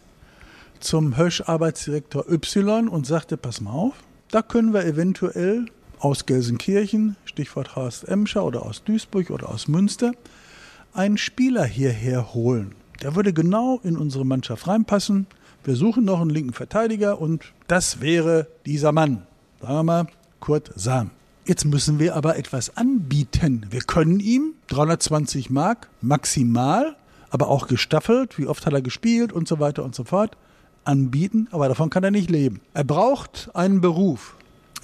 zum Hösch-Arbeitsdirektor Y und sagte, pass mal auf, da können wir eventuell aus Gelsenkirchen, Stichwort Horst Emscher oder aus Duisburg oder aus Münster, einen Spieler hierher holen. Der würde genau in unsere Mannschaft reinpassen. Wir suchen noch einen linken Verteidiger und das wäre dieser Mann. Sagen wir mal Kurt Sam. Jetzt müssen wir aber etwas anbieten. Wir können ihm 320 Mark maximal, aber auch gestaffelt, wie oft hat er gespielt und so weiter und so fort, anbieten, aber davon kann er nicht leben. Er braucht einen Beruf.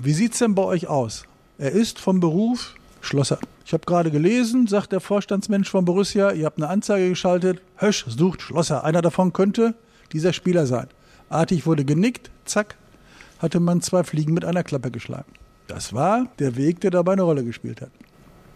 Wie sieht es denn bei euch aus? Er ist vom Beruf Schlosser. Ich habe gerade gelesen, sagt der Vorstandsmensch von Borussia, ihr habt eine Anzeige geschaltet, Hösch sucht Schlosser. Einer davon könnte dieser Spieler sein. Artig wurde genickt, zack, hatte man zwei Fliegen mit einer Klappe geschlagen. Das war der Weg, der dabei eine Rolle gespielt hat.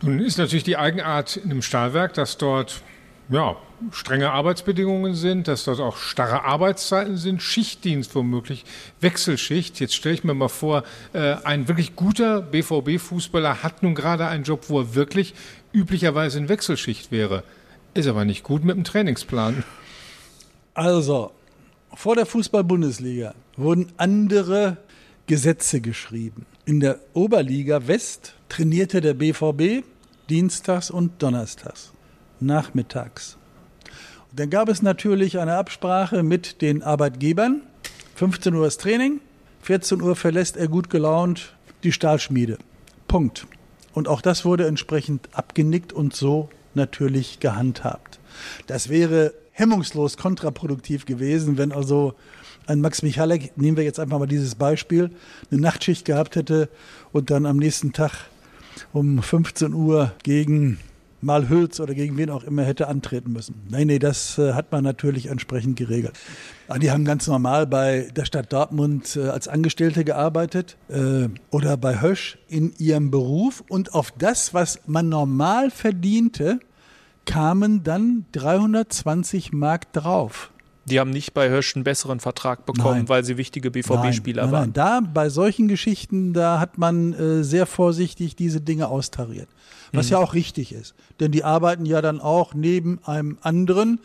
Nun ist natürlich die Eigenart in einem Stahlwerk, dass dort ja, strenge Arbeitsbedingungen sind, dass dort auch starre Arbeitszeiten sind, Schichtdienst womöglich, Wechselschicht. Jetzt stelle ich mir mal vor, äh, ein wirklich guter BVB-Fußballer hat nun gerade einen Job, wo er wirklich üblicherweise in Wechselschicht wäre. Ist aber nicht gut mit dem Trainingsplan. Also, vor der Fußball-Bundesliga wurden andere Gesetze geschrieben. In der Oberliga West trainierte der BVB dienstags und donnerstags nachmittags. Und dann gab es natürlich eine Absprache mit den Arbeitgebern. 15 Uhr ist Training, 14 Uhr verlässt er gut gelaunt die Stahlschmiede. Punkt. Und auch das wurde entsprechend abgenickt und so natürlich gehandhabt. Das wäre hemmungslos kontraproduktiv gewesen, wenn also ein Max Michalek, nehmen wir jetzt einfach mal dieses Beispiel, eine Nachtschicht gehabt hätte und dann am nächsten Tag um 15 Uhr gegen mal Hülz oder gegen wen auch immer hätte antreten müssen. Nein, nee, das äh, hat man natürlich entsprechend geregelt. Ah, die haben ganz normal bei der Stadt Dortmund äh, als Angestellte gearbeitet äh, oder bei Hösch in ihrem Beruf und auf das, was man normal verdiente, kamen dann 320 Mark drauf. Die haben nicht bei Hösch einen besseren Vertrag bekommen, Nein. weil sie wichtige BVB-Spieler waren. Nein, da bei solchen Geschichten, da hat man äh, sehr vorsichtig diese Dinge austariert. Was Mhm. ja auch richtig ist. Denn die arbeiten ja dann auch neben einem anderen,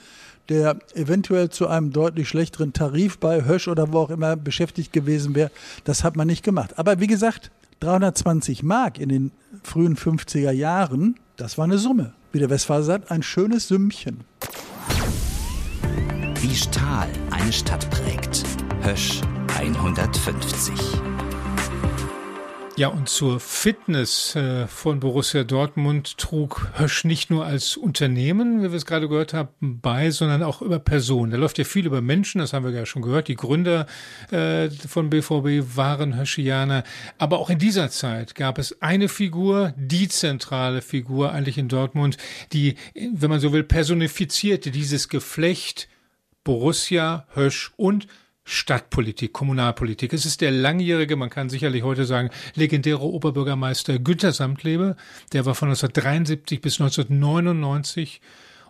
der eventuell zu einem deutlich schlechteren Tarif bei Hösch oder wo auch immer beschäftigt gewesen wäre. Das hat man nicht gemacht. Aber wie gesagt, 320 Mark in den frühen 50er Jahren, das war eine Summe. Wie der Westfalen sagt, ein schönes Sümmchen. Wie Stahl eine Stadt prägt. Hösch 150. Ja, und zur Fitness äh, von Borussia Dortmund trug Hösch nicht nur als Unternehmen, wie wir es gerade gehört haben, bei, sondern auch über Personen. Da läuft ja viel über Menschen, das haben wir ja schon gehört. Die Gründer äh, von BVB waren Höschianer. Aber auch in dieser Zeit gab es eine Figur, die zentrale Figur eigentlich in Dortmund, die, wenn man so will, personifizierte dieses Geflecht Borussia, Hösch und Stadtpolitik, Kommunalpolitik. Es ist der langjährige, man kann sicherlich heute sagen, legendäre Oberbürgermeister Günter Samtlebe. Der war von 1973 bis 1999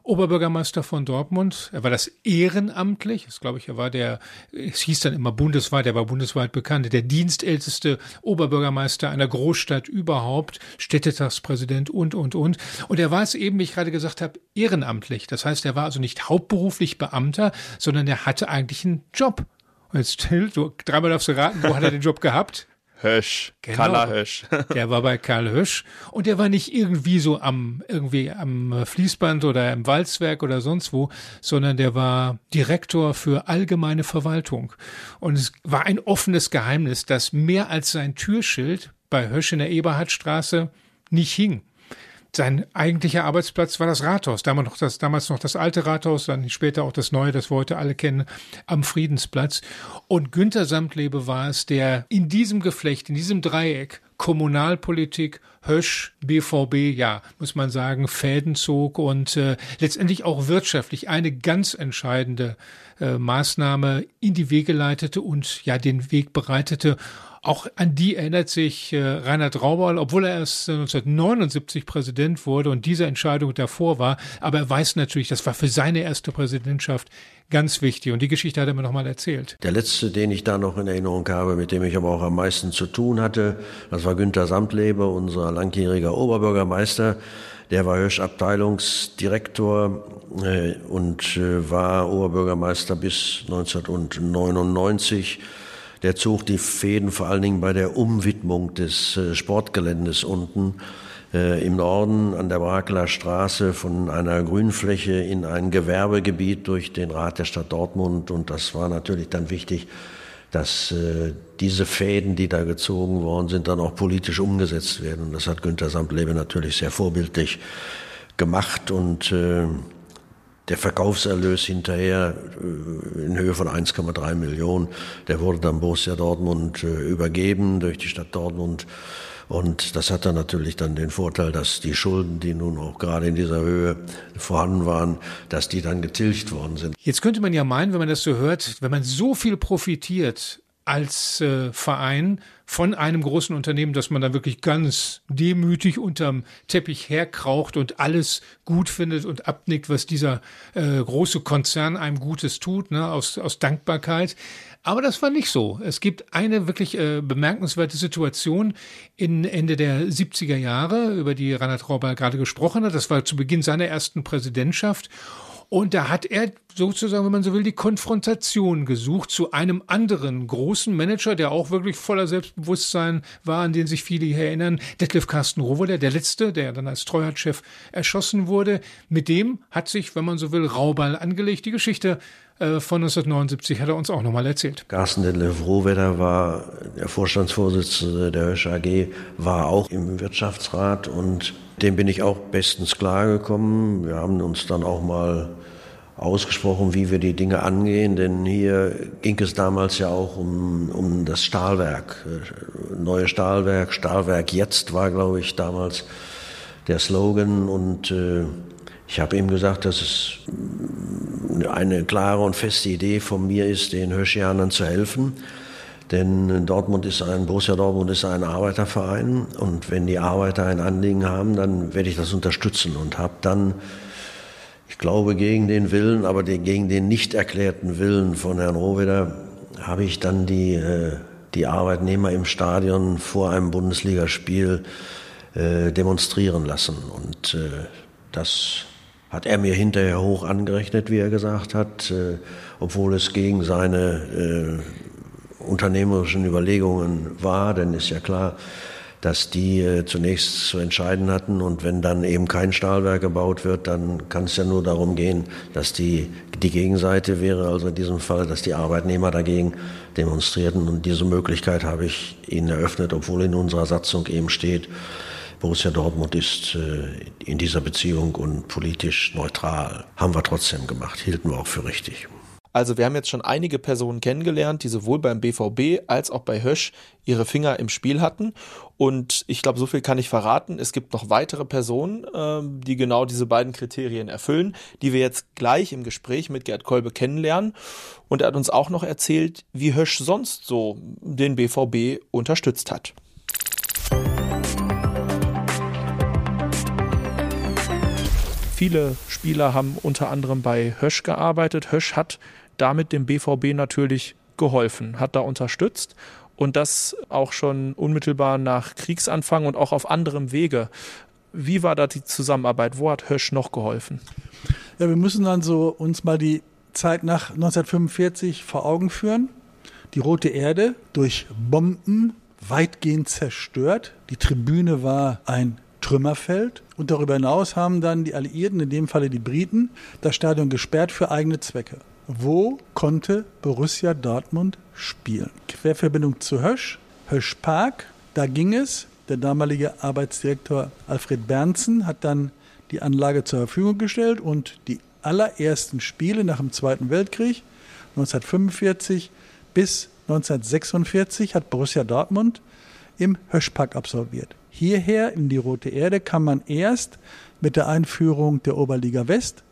Oberbürgermeister von Dortmund. Er war das ehrenamtlich. Das glaube ich, er war der, es hieß dann immer bundesweit, er war bundesweit bekannt, der dienstälteste Oberbürgermeister einer Großstadt überhaupt, Städtetagspräsident und, und, und. Und er war es eben, wie ich gerade gesagt habe, ehrenamtlich. Das heißt, er war also nicht hauptberuflich Beamter, sondern er hatte eigentlich einen Job. Und jetzt du, dreimal darfst du raten, wo hat er den Job gehabt? Hösch, Genau. Karl Hösch. Der war bei Karl Hösch und der war nicht irgendwie so am irgendwie am Fließband oder im Walzwerk oder sonst wo, sondern der war Direktor für allgemeine Verwaltung. Und es war ein offenes Geheimnis, dass mehr als sein Türschild bei Hösch in der Eberhardstraße nicht hing. Sein eigentlicher Arbeitsplatz war das Rathaus, damals noch das, damals noch das alte Rathaus, dann später auch das neue, das wir heute alle kennen, am Friedensplatz. Und Günther Samtlebe war es, der in diesem Geflecht, in diesem Dreieck Kommunalpolitik, Hösch, BVB, ja, muss man sagen, Fäden zog und äh, letztendlich auch wirtschaftlich eine ganz entscheidende äh, Maßnahme in die Wege leitete und ja den Weg bereitete. Auch an die erinnert sich äh, Reinhard Raubal, obwohl er erst 1979 Präsident wurde und diese Entscheidung davor war. Aber er weiß natürlich, das war für seine erste Präsidentschaft ganz wichtig. Und die Geschichte hat er mir nochmal erzählt. Der letzte, den ich da noch in Erinnerung habe, mit dem ich aber auch am meisten zu tun hatte, das war Günter Samtlebe, unser langjähriger Oberbürgermeister. Der war Hösch Abteilungsdirektor äh, und äh, war Oberbürgermeister bis 1999. Der zog die Fäden vor allen Dingen bei der Umwidmung des äh, Sportgeländes unten äh, im Norden an der Brakeler Straße von einer Grünfläche in ein Gewerbegebiet durch den Rat der Stadt Dortmund. Und das war natürlich dann wichtig, dass äh, diese Fäden, die da gezogen worden sind, dann auch politisch umgesetzt werden. Und das hat Günter Samtlebe natürlich sehr vorbildlich gemacht und äh, der Verkaufserlös hinterher äh, in Höhe von 1,3 Millionen, der wurde dann Borussia Dortmund äh, übergeben durch die Stadt Dortmund. Und das hat dann natürlich dann den Vorteil, dass die Schulden, die nun auch gerade in dieser Höhe vorhanden waren, dass die dann getilgt worden sind. Jetzt könnte man ja meinen, wenn man das so hört, wenn man so viel profitiert als äh, Verein von einem großen Unternehmen, dass man dann wirklich ganz demütig unterm Teppich herkraucht und alles gut findet und abnickt, was dieser äh, große Konzern einem Gutes tut, ne, aus, aus Dankbarkeit. Aber das war nicht so. Es gibt eine wirklich äh, bemerkenswerte Situation in Ende der 70er Jahre, über die Reinhard Rauber gerade gesprochen hat. Das war zu Beginn seiner ersten Präsidentschaft. Und da hat er sozusagen, wenn man so will, die Konfrontation gesucht zu einem anderen großen Manager, der auch wirklich voller Selbstbewusstsein war, an den sich viele hier erinnern, Detlef Carsten Rohwoller, der letzte, der dann als Treuhandchef erschossen wurde. Mit dem hat sich, wenn man so will, Rauball angelegt. Die Geschichte von 1979 hat er uns auch nochmal erzählt. Carsten Detlef Rohwedder war der Vorstandsvorsitzende der Hösch AG, war auch im Wirtschaftsrat und dem bin ich auch bestens klargekommen. Wir haben uns dann auch mal ausgesprochen, wie wir die Dinge angehen, denn hier ging es damals ja auch um, um das Stahlwerk, neue Stahlwerk, Stahlwerk jetzt war, glaube ich, damals der Slogan und äh, ich habe ihm gesagt, dass es eine klare und feste Idee von mir ist, den Höschianern zu helfen. Denn Dortmund ist ein, Borussia Dortmund ist ein Arbeiterverein und wenn die Arbeiter ein Anliegen haben, dann werde ich das unterstützen und habe dann, ich glaube gegen den Willen, aber gegen den nicht erklärten Willen von Herrn Rohweder, habe ich dann die, die Arbeitnehmer im Stadion vor einem Bundesligaspiel demonstrieren lassen und das hat er mir hinterher hoch angerechnet, wie er gesagt hat, äh, obwohl es gegen seine äh, unternehmerischen Überlegungen war, denn ist ja klar, dass die äh, zunächst zu entscheiden hatten und wenn dann eben kein Stahlwerk gebaut wird, dann kann es ja nur darum gehen, dass die, die Gegenseite wäre, also in diesem Fall, dass die Arbeitnehmer dagegen demonstrierten. Und diese Möglichkeit habe ich ihnen eröffnet, obwohl in unserer Satzung eben steht, Borussia Dortmund ist äh, in dieser Beziehung und politisch neutral. Haben wir trotzdem gemacht, hielten wir auch für richtig. Also wir haben jetzt schon einige Personen kennengelernt, die sowohl beim BVB als auch bei Hösch ihre Finger im Spiel hatten. Und ich glaube, so viel kann ich verraten. Es gibt noch weitere Personen, ähm, die genau diese beiden Kriterien erfüllen, die wir jetzt gleich im Gespräch mit Gerd Kolbe kennenlernen. Und er hat uns auch noch erzählt, wie Hösch sonst so den BVB unterstützt hat. Viele Spieler haben unter anderem bei Hösch gearbeitet. Hösch hat damit dem BVB natürlich geholfen, hat da unterstützt und das auch schon unmittelbar nach Kriegsanfang und auch auf anderem Wege. Wie war da die Zusammenarbeit? Wo hat Hösch noch geholfen? Ja, wir müssen dann so uns mal die Zeit nach 1945 vor Augen führen. Die Rote Erde durch Bomben weitgehend zerstört. Die Tribüne war ein Trümmerfeld. Und darüber hinaus haben dann die Alliierten, in dem Falle die Briten, das Stadion gesperrt für eigene Zwecke. Wo konnte Borussia Dortmund spielen? Querverbindung zu Hösch, Hösch Park, da ging es. Der damalige Arbeitsdirektor Alfred Bernsen hat dann die Anlage zur Verfügung gestellt und die allerersten Spiele nach dem Zweiten Weltkrieg 1945 bis 1946 hat Borussia Dortmund im Höschpark absolviert hierher in die Rote Erde kam man erst mit der Einführung der Oberliga West.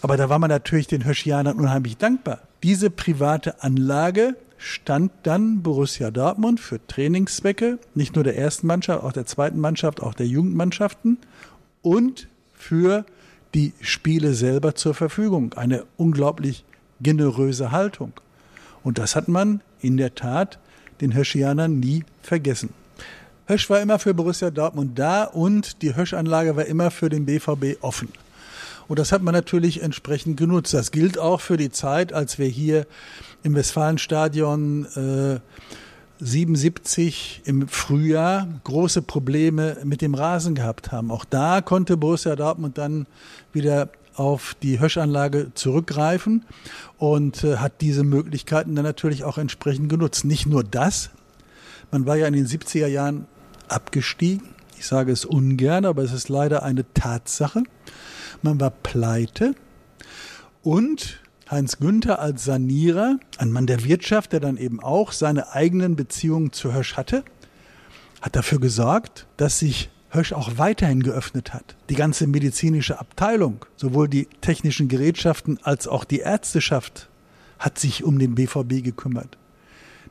Aber da war man natürlich den Höschianern unheimlich dankbar. Diese private Anlage stand dann Borussia Dortmund für Trainingszwecke, nicht nur der ersten Mannschaft, auch der zweiten Mannschaft, auch der Jugendmannschaften und für die Spiele selber zur Verfügung. Eine unglaublich generöse Haltung. Und das hat man in der Tat den Höschianern nie vergessen. Hösch war immer für Borussia Dortmund da und die Hösch-Anlage war immer für den BVB offen. Und das hat man natürlich entsprechend genutzt. Das gilt auch für die Zeit, als wir hier im Westfalenstadion äh, 77 im Frühjahr große Probleme mit dem Rasen gehabt haben. Auch da konnte Borussia Dortmund dann wieder auf die Höschanlage zurückgreifen und äh, hat diese Möglichkeiten dann natürlich auch entsprechend genutzt. Nicht nur das, man war ja in den 70er Jahren abgestiegen. Ich sage es ungern, aber es ist leider eine Tatsache. Man war pleite und Heinz Günther als Sanierer, ein Mann der Wirtschaft, der dann eben auch seine eigenen Beziehungen zu Hösch hatte, hat dafür gesorgt, dass sich Hösch auch weiterhin geöffnet hat. Die ganze medizinische Abteilung, sowohl die technischen Gerätschaften als auch die Ärzteschaft, hat sich um den BVB gekümmert.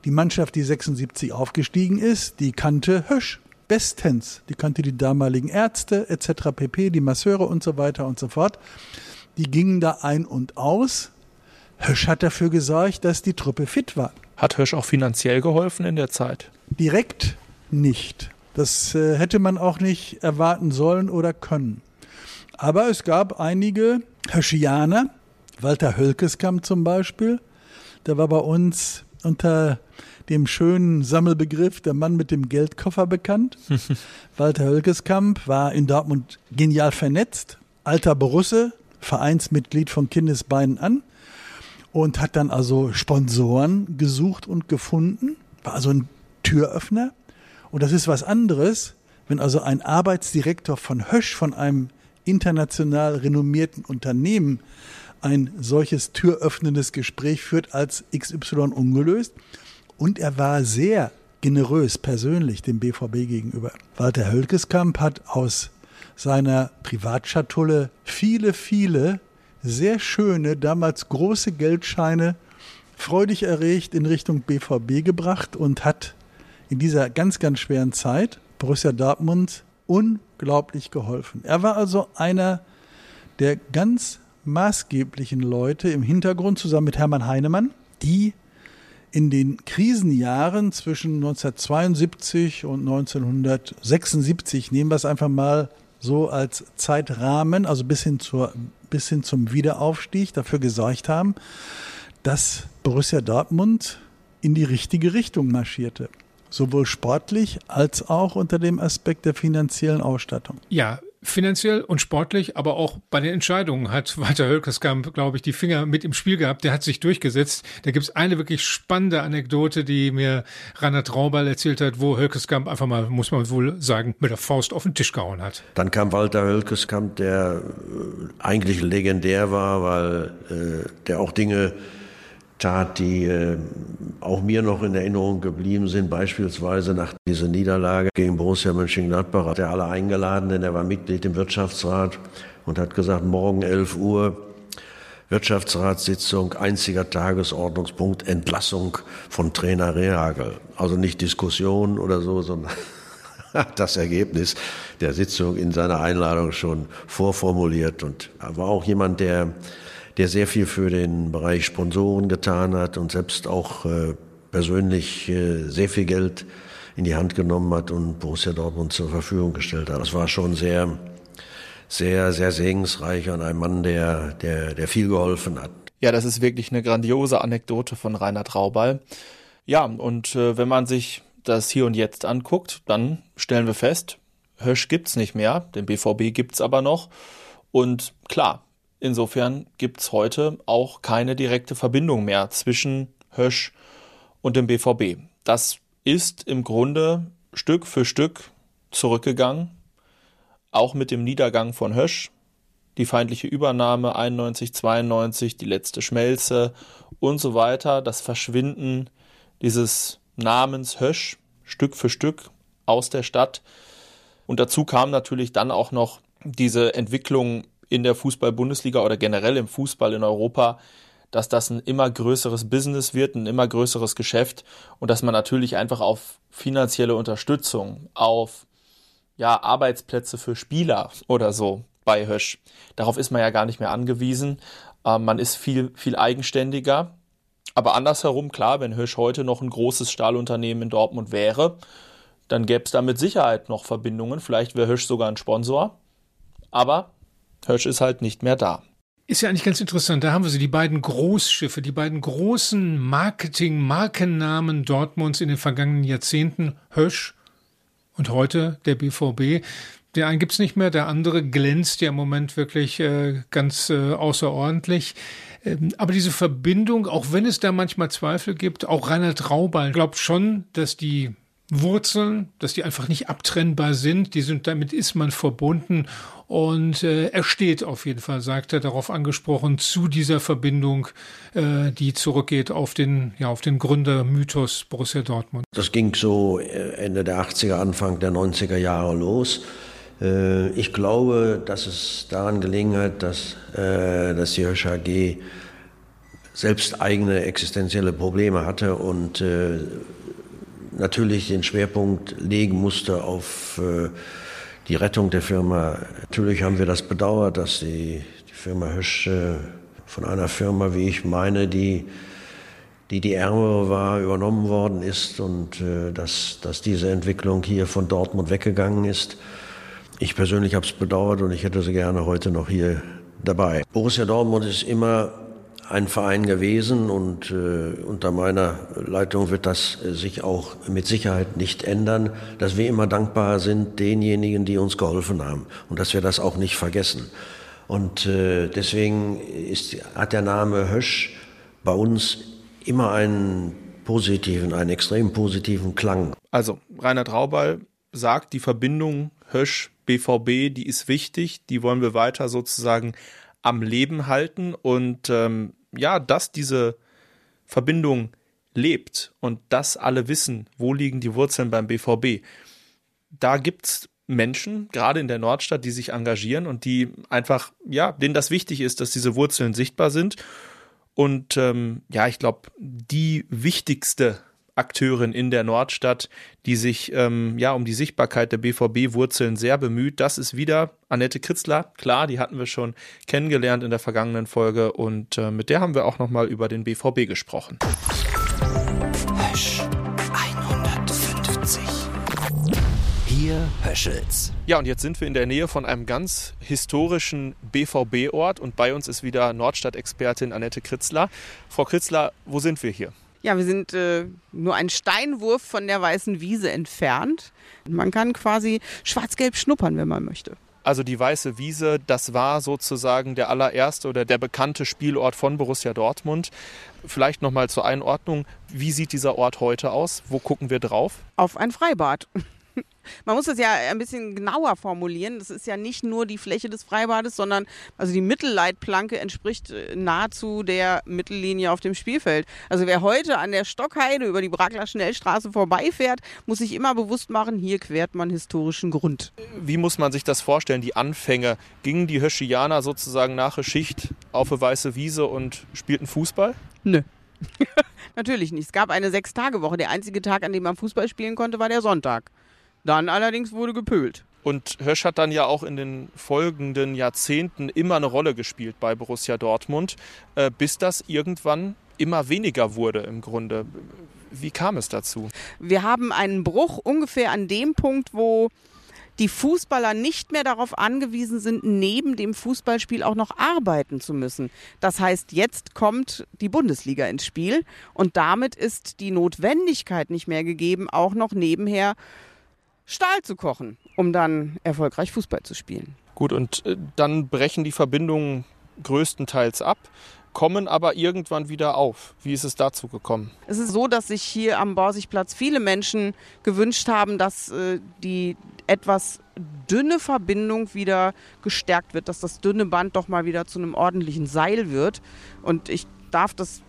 Die Mannschaft, die 76 aufgestiegen ist, die kannte Hösch bestens. Die kannte die damaligen Ärzte etc. pp, die Masseure und so weiter und so fort. Die gingen da ein und aus. Hösch hat dafür gesorgt, dass die Truppe fit war. Hat Hösch auch finanziell geholfen in der Zeit? Direkt nicht. Das äh, hätte man auch nicht erwarten sollen oder können. Aber es gab einige Höschianer, Walter Hölkeskamp zum Beispiel, der war bei uns unter dem schönen Sammelbegriff der Mann mit dem Geldkoffer bekannt. Walter Hölkeskamp war in Dortmund genial vernetzt, alter Borusse, Vereinsmitglied von Kindesbeinen an und hat dann also Sponsoren gesucht und gefunden, war also ein Türöffner. Und das ist was anderes, wenn also ein Arbeitsdirektor von Hösch, von einem international renommierten Unternehmen, ein solches türöffnendes Gespräch führt als XY ungelöst. Und er war sehr generös persönlich dem BVB gegenüber. Walter Hölkeskamp hat aus seiner Privatschatulle viele, viele sehr schöne, damals große Geldscheine freudig erregt in Richtung BVB gebracht und hat in dieser ganz, ganz schweren Zeit Borussia Dortmund unglaublich geholfen. Er war also einer der ganz maßgeblichen Leute im Hintergrund zusammen mit Hermann Heinemann, die in den Krisenjahren zwischen 1972 und 1976, nehmen wir es einfach mal so als Zeitrahmen, also bis hin, zur, bis hin zum Wiederaufstieg, dafür gesorgt haben, dass Borussia Dortmund in die richtige Richtung marschierte. Sowohl sportlich als auch unter dem Aspekt der finanziellen Ausstattung. Ja, Finanziell und sportlich, aber auch bei den Entscheidungen hat Walter Hölkerskamp, glaube ich, die Finger mit im Spiel gehabt. Der hat sich durchgesetzt. Da gibt es eine wirklich spannende Anekdote, die mir Rainer Traubal erzählt hat, wo Hölkerskamp einfach mal, muss man wohl sagen, mit der Faust auf den Tisch gehauen hat. Dann kam Walter Hölkerskamp, der äh, eigentlich legendär war, weil äh, der auch Dinge tat, die äh, auch mir noch in Erinnerung geblieben sind. Beispielsweise nach dieser Niederlage gegen Borussia Mönchengladbach hat er alle eingeladen, denn er war Mitglied im Wirtschaftsrat und hat gesagt, morgen 11 Uhr Wirtschaftsratssitzung, einziger Tagesordnungspunkt, Entlassung von Trainer Rehagel. Also nicht Diskussion oder so, sondern das Ergebnis der Sitzung in seiner Einladung schon vorformuliert und er war auch jemand, der, der sehr viel für den Bereich Sponsoren getan hat und selbst auch äh, persönlich äh, sehr viel Geld in die Hand genommen hat und Borussia Dortmund zur Verfügung gestellt hat. Das war schon sehr, sehr, sehr segensreich und ein Mann, der, der, der viel geholfen hat. Ja, das ist wirklich eine grandiose Anekdote von Rainer Trauball. Ja, und äh, wenn man sich das Hier und Jetzt anguckt, dann stellen wir fest, Hösch gibt's nicht mehr, den BVB gibt's aber noch. Und klar, insofern gibt's heute auch keine direkte Verbindung mehr zwischen Hösch und dem BVB. Das ist im Grunde Stück für Stück zurückgegangen auch mit dem Niedergang von Hösch, die feindliche Übernahme 91, 92, die letzte Schmelze und so weiter, das Verschwinden dieses Namens Hösch Stück für Stück aus der Stadt. Und dazu kam natürlich dann auch noch diese Entwicklung in der Fußball-Bundesliga oder generell im Fußball in Europa, dass das ein immer größeres Business wird, ein immer größeres Geschäft und dass man natürlich einfach auf finanzielle Unterstützung, auf ja, Arbeitsplätze für Spieler oder so bei Hösch. Darauf ist man ja gar nicht mehr angewiesen. Ähm, man ist viel, viel eigenständiger. Aber andersherum, klar, wenn Hösch heute noch ein großes Stahlunternehmen in Dortmund wäre, dann gäbe es da mit Sicherheit noch Verbindungen. Vielleicht wäre Hösch sogar ein Sponsor. Aber Hösch ist halt nicht mehr da. Ist ja eigentlich ganz interessant. Da haben wir sie, die beiden Großschiffe, die beiden großen Marketing-Markennamen Dortmunds in den vergangenen Jahrzehnten. Hösch und heute der BVB, der einen gibt's nicht mehr, der andere glänzt ja im Moment wirklich äh, ganz äh, außerordentlich. Ähm, aber diese Verbindung, auch wenn es da manchmal Zweifel gibt, auch Reinhard Raubal glaubt schon, dass die Wurzeln, dass die einfach nicht abtrennbar sind. Die sind, damit ist man verbunden und äh, er steht auf jeden Fall, sagt er, darauf angesprochen, zu dieser Verbindung, äh, die zurückgeht auf den, ja, auf den Gründermythos Borussia Dortmund. Das ging so äh, Ende der 80er, Anfang der 90er Jahre los. Äh, ich glaube, dass es daran gelegen hat, dass, äh, dass die Hösch AG selbst eigene existenzielle Probleme hatte und äh, natürlich den Schwerpunkt legen musste auf äh, die Rettung der Firma. Natürlich haben wir das bedauert, dass die, die Firma Hösch äh, von einer Firma, wie ich meine, die die die ärmere war, übernommen worden ist und äh, dass, dass diese Entwicklung hier von Dortmund weggegangen ist. Ich persönlich habe es bedauert und ich hätte sie gerne heute noch hier dabei. Borussia Dortmund ist immer ein Verein gewesen und äh, unter meiner Leitung wird das äh, sich auch mit Sicherheit nicht ändern, dass wir immer dankbar sind denjenigen, die uns geholfen haben und dass wir das auch nicht vergessen. Und äh, deswegen ist, hat der Name Hösch bei uns immer einen positiven, einen extrem positiven Klang. Also Reinhard Raubal sagt, die Verbindung Hösch BVB, die ist wichtig, die wollen wir weiter sozusagen am Leben halten und ähm, ja, dass diese Verbindung lebt und dass alle wissen, wo liegen die Wurzeln beim BVB. Da gibt's Menschen, gerade in der Nordstadt, die sich engagieren und die einfach, ja, denen das wichtig ist, dass diese Wurzeln sichtbar sind. Und ähm, ja, ich glaube, die wichtigste Akteurin in der Nordstadt, die sich ähm, ja um die Sichtbarkeit der BVB-Wurzeln sehr bemüht. Das ist wieder Annette Kritzler. Klar, die hatten wir schon kennengelernt in der vergangenen Folge und äh, mit der haben wir auch noch mal über den BVB gesprochen. Hösch 150. Hier Höschels. Ja, und jetzt sind wir in der Nähe von einem ganz historischen BVB-Ort und bei uns ist wieder Nordstadt-Expertin Annette Kritzler. Frau Kritzler, wo sind wir hier? Ja, wir sind äh, nur einen Steinwurf von der Weißen Wiese entfernt. Man kann quasi schwarz-gelb schnuppern, wenn man möchte. Also die Weiße Wiese, das war sozusagen der allererste oder der bekannte Spielort von Borussia Dortmund. Vielleicht nochmal zur Einordnung, wie sieht dieser Ort heute aus? Wo gucken wir drauf? Auf ein Freibad. Man muss das ja ein bisschen genauer formulieren. Das ist ja nicht nur die Fläche des Freibades, sondern also die Mittelleitplanke entspricht äh, nahezu der Mittellinie auf dem Spielfeld. Also wer heute an der Stockheide über die Brakler Schnellstraße vorbeifährt, muss sich immer bewusst machen, hier quert man historischen Grund. Wie muss man sich das vorstellen, die Anfänge? Gingen die Höschianer sozusagen nach der Schicht auf eine weiße Wiese und spielten Fußball? Nö. Natürlich nicht. Es gab eine Sechs-Tage-Woche. Der einzige Tag, an dem man Fußball spielen konnte, war der Sonntag. Dann allerdings wurde gepölt. Und Hösch hat dann ja auch in den folgenden Jahrzehnten immer eine Rolle gespielt bei Borussia Dortmund, äh, bis das irgendwann immer weniger wurde im Grunde. Wie kam es dazu? Wir haben einen Bruch ungefähr an dem Punkt, wo die Fußballer nicht mehr darauf angewiesen sind, neben dem Fußballspiel auch noch arbeiten zu müssen. Das heißt, jetzt kommt die Bundesliga ins Spiel und damit ist die Notwendigkeit nicht mehr gegeben, auch noch nebenher Stahl zu kochen, um dann erfolgreich Fußball zu spielen. Gut, und äh, dann brechen die Verbindungen größtenteils ab kommen aber irgendwann wieder auf. Wie ist es dazu gekommen? Es ist so, dass sich hier am Borsigplatz viele Menschen gewünscht haben, dass äh, die etwas dünne Verbindung wieder gestärkt wird, dass das dünne Band doch mal wieder zu einem ordentlichen Seil wird. Und ich darf das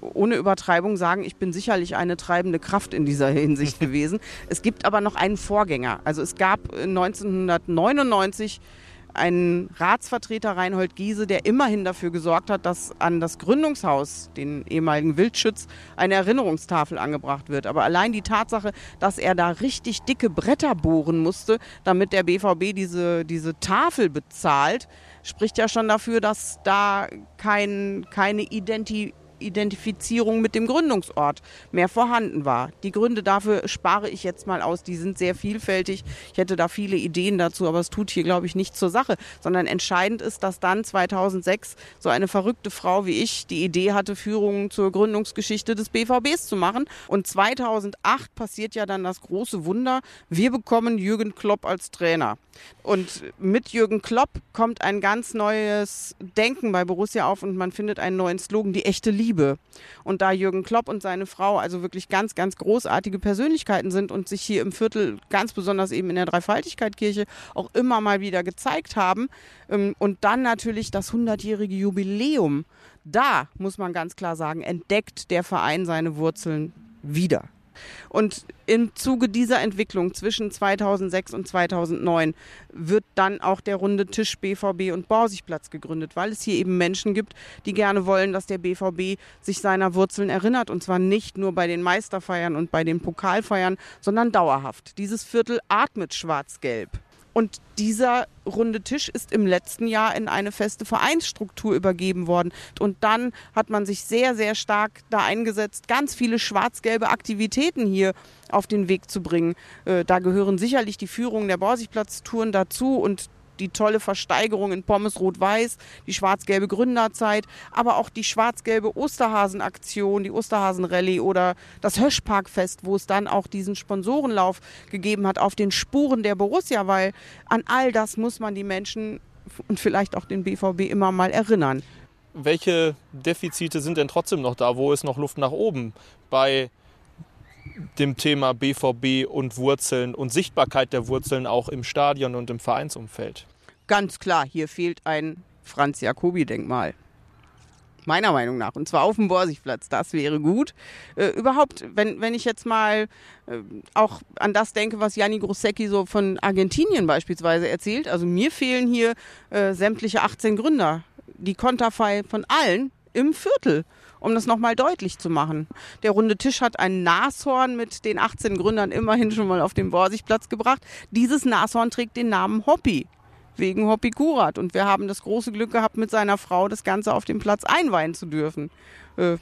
ohne Übertreibung sagen, ich bin sicherlich eine treibende Kraft in dieser Hinsicht gewesen. Es gibt aber noch einen Vorgänger. Also es gab 1999 einen Ratsvertreter Reinhold Giese, der immerhin dafür gesorgt hat, dass an das Gründungshaus, den ehemaligen Wildschütz, eine Erinnerungstafel angebracht wird. Aber allein die Tatsache, dass er da richtig dicke Bretter bohren musste, damit der BVB diese, diese Tafel bezahlt, spricht ja schon dafür, dass da kein, keine Identität Identifizierung mit dem Gründungsort mehr vorhanden war. Die Gründe dafür spare ich jetzt mal aus. Die sind sehr vielfältig. Ich hätte da viele Ideen dazu, aber es tut hier, glaube ich, nicht zur Sache, sondern entscheidend ist, dass dann 2006 so eine verrückte Frau wie ich die Idee hatte, Führungen zur Gründungsgeschichte des BVBs zu machen. Und 2008 passiert ja dann das große Wunder. Wir bekommen Jürgen Klopp als Trainer. Und mit Jürgen Klopp kommt ein ganz neues Denken bei Borussia auf und man findet einen neuen Slogan, die echte Liebe. Und da Jürgen Klopp und seine Frau also wirklich ganz, ganz großartige Persönlichkeiten sind und sich hier im Viertel, ganz besonders eben in der Dreifaltigkeit-Kirche, auch immer mal wieder gezeigt haben. Ähm, und dann natürlich das 100-jährige Jubiläum. Da, muss man ganz klar sagen, entdeckt der Verein seine Wurzeln wieder. Und im Zuge dieser Entwicklung zwischen 2006 und 2009 wird dann auch der runde Tisch BVB und Borsigplatz gegründet, weil es hier eben Menschen gibt, die gerne wollen, dass der BVB sich seiner Wurzeln erinnert und zwar nicht nur bei den Meisterfeiern und bei den Pokalfeiern, sondern dauerhaft. Dieses Viertel atmet schwarz-gelb. Und dieser runde Tisch ist im letzten Jahr in eine feste Vereinsstruktur übergeben worden. Und dann hat man sich sehr, sehr stark da eingesetzt, ganz viele schwarz-gelbe Aktivitäten hier auf den Weg zu bringen. Äh, da gehören sicherlich die Führung der Borsigplatz-Touren dazu und die tolle Versteigerung in Pommes Rot-Weiß, die schwarz-gelbe Gründerzeit, aber auch die schwarz-gelbe Osterhasen-Aktion, die Osterhasen-Rallye oder das Höschparkfest, wo es dann auch diesen Sponsorenlauf gegeben hat auf den Spuren der Borussia, weil an all das muss man die Menschen und vielleicht auch den BVB immer mal erinnern. Welche Defizite sind denn trotzdem noch da? Wo ist noch Luft nach oben bei dem Thema BVB und Wurzeln und Sichtbarkeit der Wurzeln auch im Stadion und im Vereinsumfeld? Ganz klar, hier fehlt ein Franz-Jacobi-Denkmal. Meiner Meinung nach. Und zwar auf dem Borsigplatz. Das wäre gut. Äh, überhaupt, wenn, wenn ich jetzt mal äh, auch an das denke, was Janni Grosecki so von Argentinien beispielsweise erzählt. Also mir fehlen hier äh, sämtliche 18 Gründer. Die Konterfei von allen im Viertel um das nochmal deutlich zu machen. Der runde Tisch hat ein Nashorn mit den 18 Gründern immerhin schon mal auf den Borsigplatz gebracht. Dieses Nashorn trägt den Namen Hoppi wegen Hoppi Kurat. Und wir haben das große Glück gehabt, mit seiner Frau das Ganze auf dem Platz einweihen zu dürfen. Äh,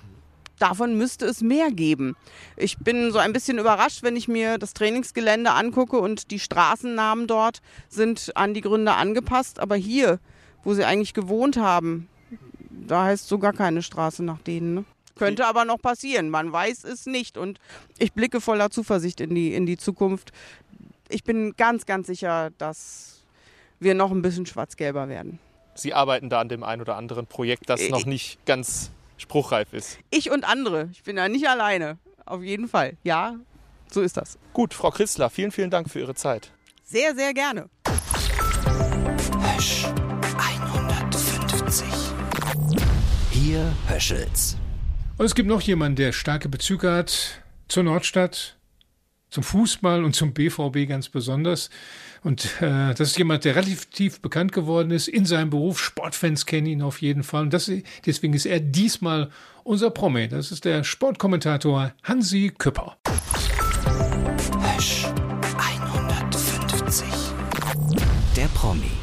davon müsste es mehr geben. Ich bin so ein bisschen überrascht, wenn ich mir das Trainingsgelände angucke und die Straßennamen dort sind an die Gründer angepasst. Aber hier, wo sie eigentlich gewohnt haben, da heißt so gar keine Straße nach denen. Ne? Könnte aber noch passieren. Man weiß es nicht. Und ich blicke voller Zuversicht in die, in die Zukunft. Ich bin ganz, ganz sicher, dass wir noch ein bisschen schwarz-gelber werden. Sie arbeiten da an dem einen oder anderen Projekt, das noch nicht ganz spruchreif ist. Ich und andere. Ich bin da nicht alleine. Auf jeden Fall. Ja, So ist das. Gut, Frau Christler, vielen, vielen Dank für Ihre Zeit. Sehr, sehr gerne. Hösch 150. Hier Höschels. Und es gibt noch jemanden, der starke Bezüge hat zur Nordstadt, zum Fußball und zum BVB ganz besonders. Und äh, das ist jemand, der relativ bekannt geworden ist in seinem Beruf. Sportfans kennen ihn auf jeden Fall. Und das, deswegen ist er diesmal unser Promi. Das ist der Sportkommentator Hansi Küpper. Hösch 150. Der Promi.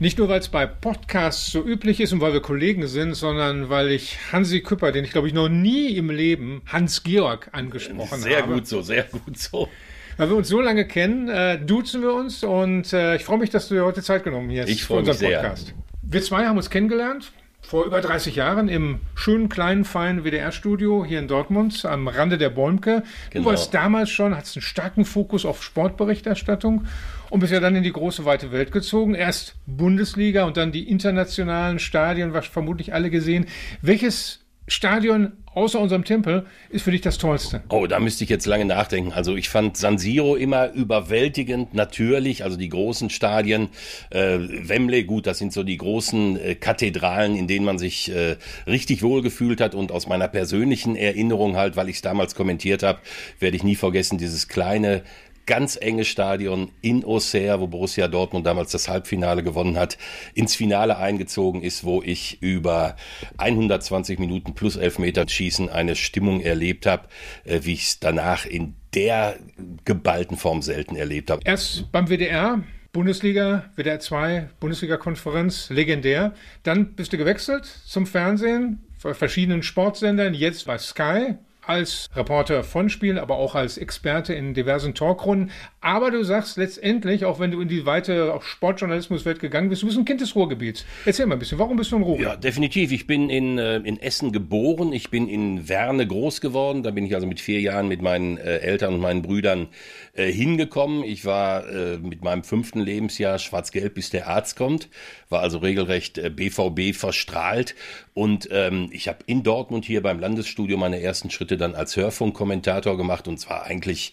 Nicht nur, weil es bei Podcasts so üblich ist und weil wir Kollegen sind, sondern weil ich Hansi Küpper, den ich glaube ich noch nie im Leben Hans-Georg angesprochen Sehr habe. gut so, sehr gut so. Weil wir uns so lange kennen, äh, duzen wir uns und äh, ich freue mich, dass du dir heute Zeit genommen hast Ich für unseren mich sehr. Podcast. Wir zwei haben uns kennengelernt vor über 30 Jahren im schönen, kleinen, feinen WDR-Studio hier in Dortmund am Rande der Bäumke. Genau. Du warst damals schon, hattest einen starken Fokus auf Sportberichterstattung und bist ja dann in die große, weite Welt gezogen. Erst Bundesliga und dann die internationalen Stadien, was vermutlich alle gesehen. Welches Stadion außer unserem Tempel ist für dich das tollste? Oh, da müsste ich jetzt lange nachdenken. Also ich fand San Siro immer überwältigend, natürlich, also die großen Stadien. Äh, Wembley, gut, das sind so die großen äh, Kathedralen, in denen man sich äh, richtig wohlgefühlt hat. Und aus meiner persönlichen Erinnerung halt, weil ich es damals kommentiert habe, werde ich nie vergessen, dieses kleine ganz enge Stadion in Auxerre, wo Borussia Dortmund damals das Halbfinale gewonnen hat, ins Finale eingezogen ist, wo ich über 120 Minuten plus Elfmeter schießen eine Stimmung erlebt habe, äh, wie ich es danach in der geballten Form selten erlebt habe. Erst beim WDR, Bundesliga, WDR 2, Bundesliga-Konferenz, legendär. Dann bist du gewechselt zum Fernsehen, bei verschiedenen Sportsendern, jetzt bei Sky als Reporter von Spielen, aber auch als Experte in diversen Talkrunden. Aber du sagst letztendlich, auch wenn du in die weite Sportjournalismuswelt gegangen bist, du bist ein Kind des Ruhrgebiets. Erzähl mal ein bisschen, warum bist du in Ruhr? Ja, definitiv. Ich bin in, äh, in Essen geboren. Ich bin in Werne groß geworden. Da bin ich also mit vier Jahren mit meinen äh, Eltern und meinen Brüdern äh, hingekommen. Ich war äh, mit meinem fünften Lebensjahr schwarz-gelb, bis der Arzt kommt. War also regelrecht BVB verstrahlt. Und ähm, ich habe in Dortmund hier beim Landesstudio meine ersten Schritte dann als Hörfunkkommentator gemacht. Und zwar eigentlich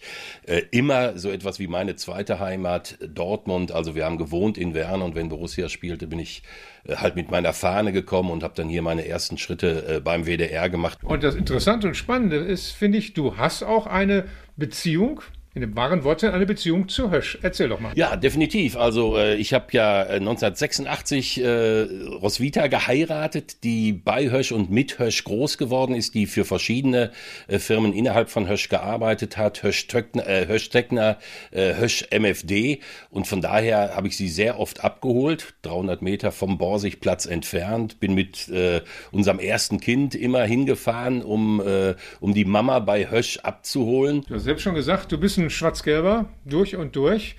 immer so etwas wie meine zweite Heimat, Dortmund. Also wir haben gewohnt in Werne und wenn Borussia spielte, bin ich äh, halt mit meiner Fahne gekommen und habe dann hier meine ersten Schritte äh, beim WDR gemacht. Und das Interessante und Spannende ist, finde ich, du hast auch eine Beziehung, in dem wahren Worte, eine Beziehung zu Hösch. Erzähl doch mal. Ja, definitiv. Also äh, ich habe ja äh, 1986 äh, Roswitha geheiratet, die bei Hösch und mit Hösch groß geworden ist, die für verschiedene äh, Firmen innerhalb von Hösch gearbeitet hat, Hösch Töckner, äh, Hösch, Teckner, äh, Hösch MFD und von daher habe ich sie sehr oft abgeholt, 300 Meter vom Borsigplatz entfernt, bin mit äh, unserem ersten Kind immer hingefahren, um, äh, um die Mama bei Hösch abzuholen. Du hast selbst schon gesagt, du bist ein Schwarz-Gelber durch und durch.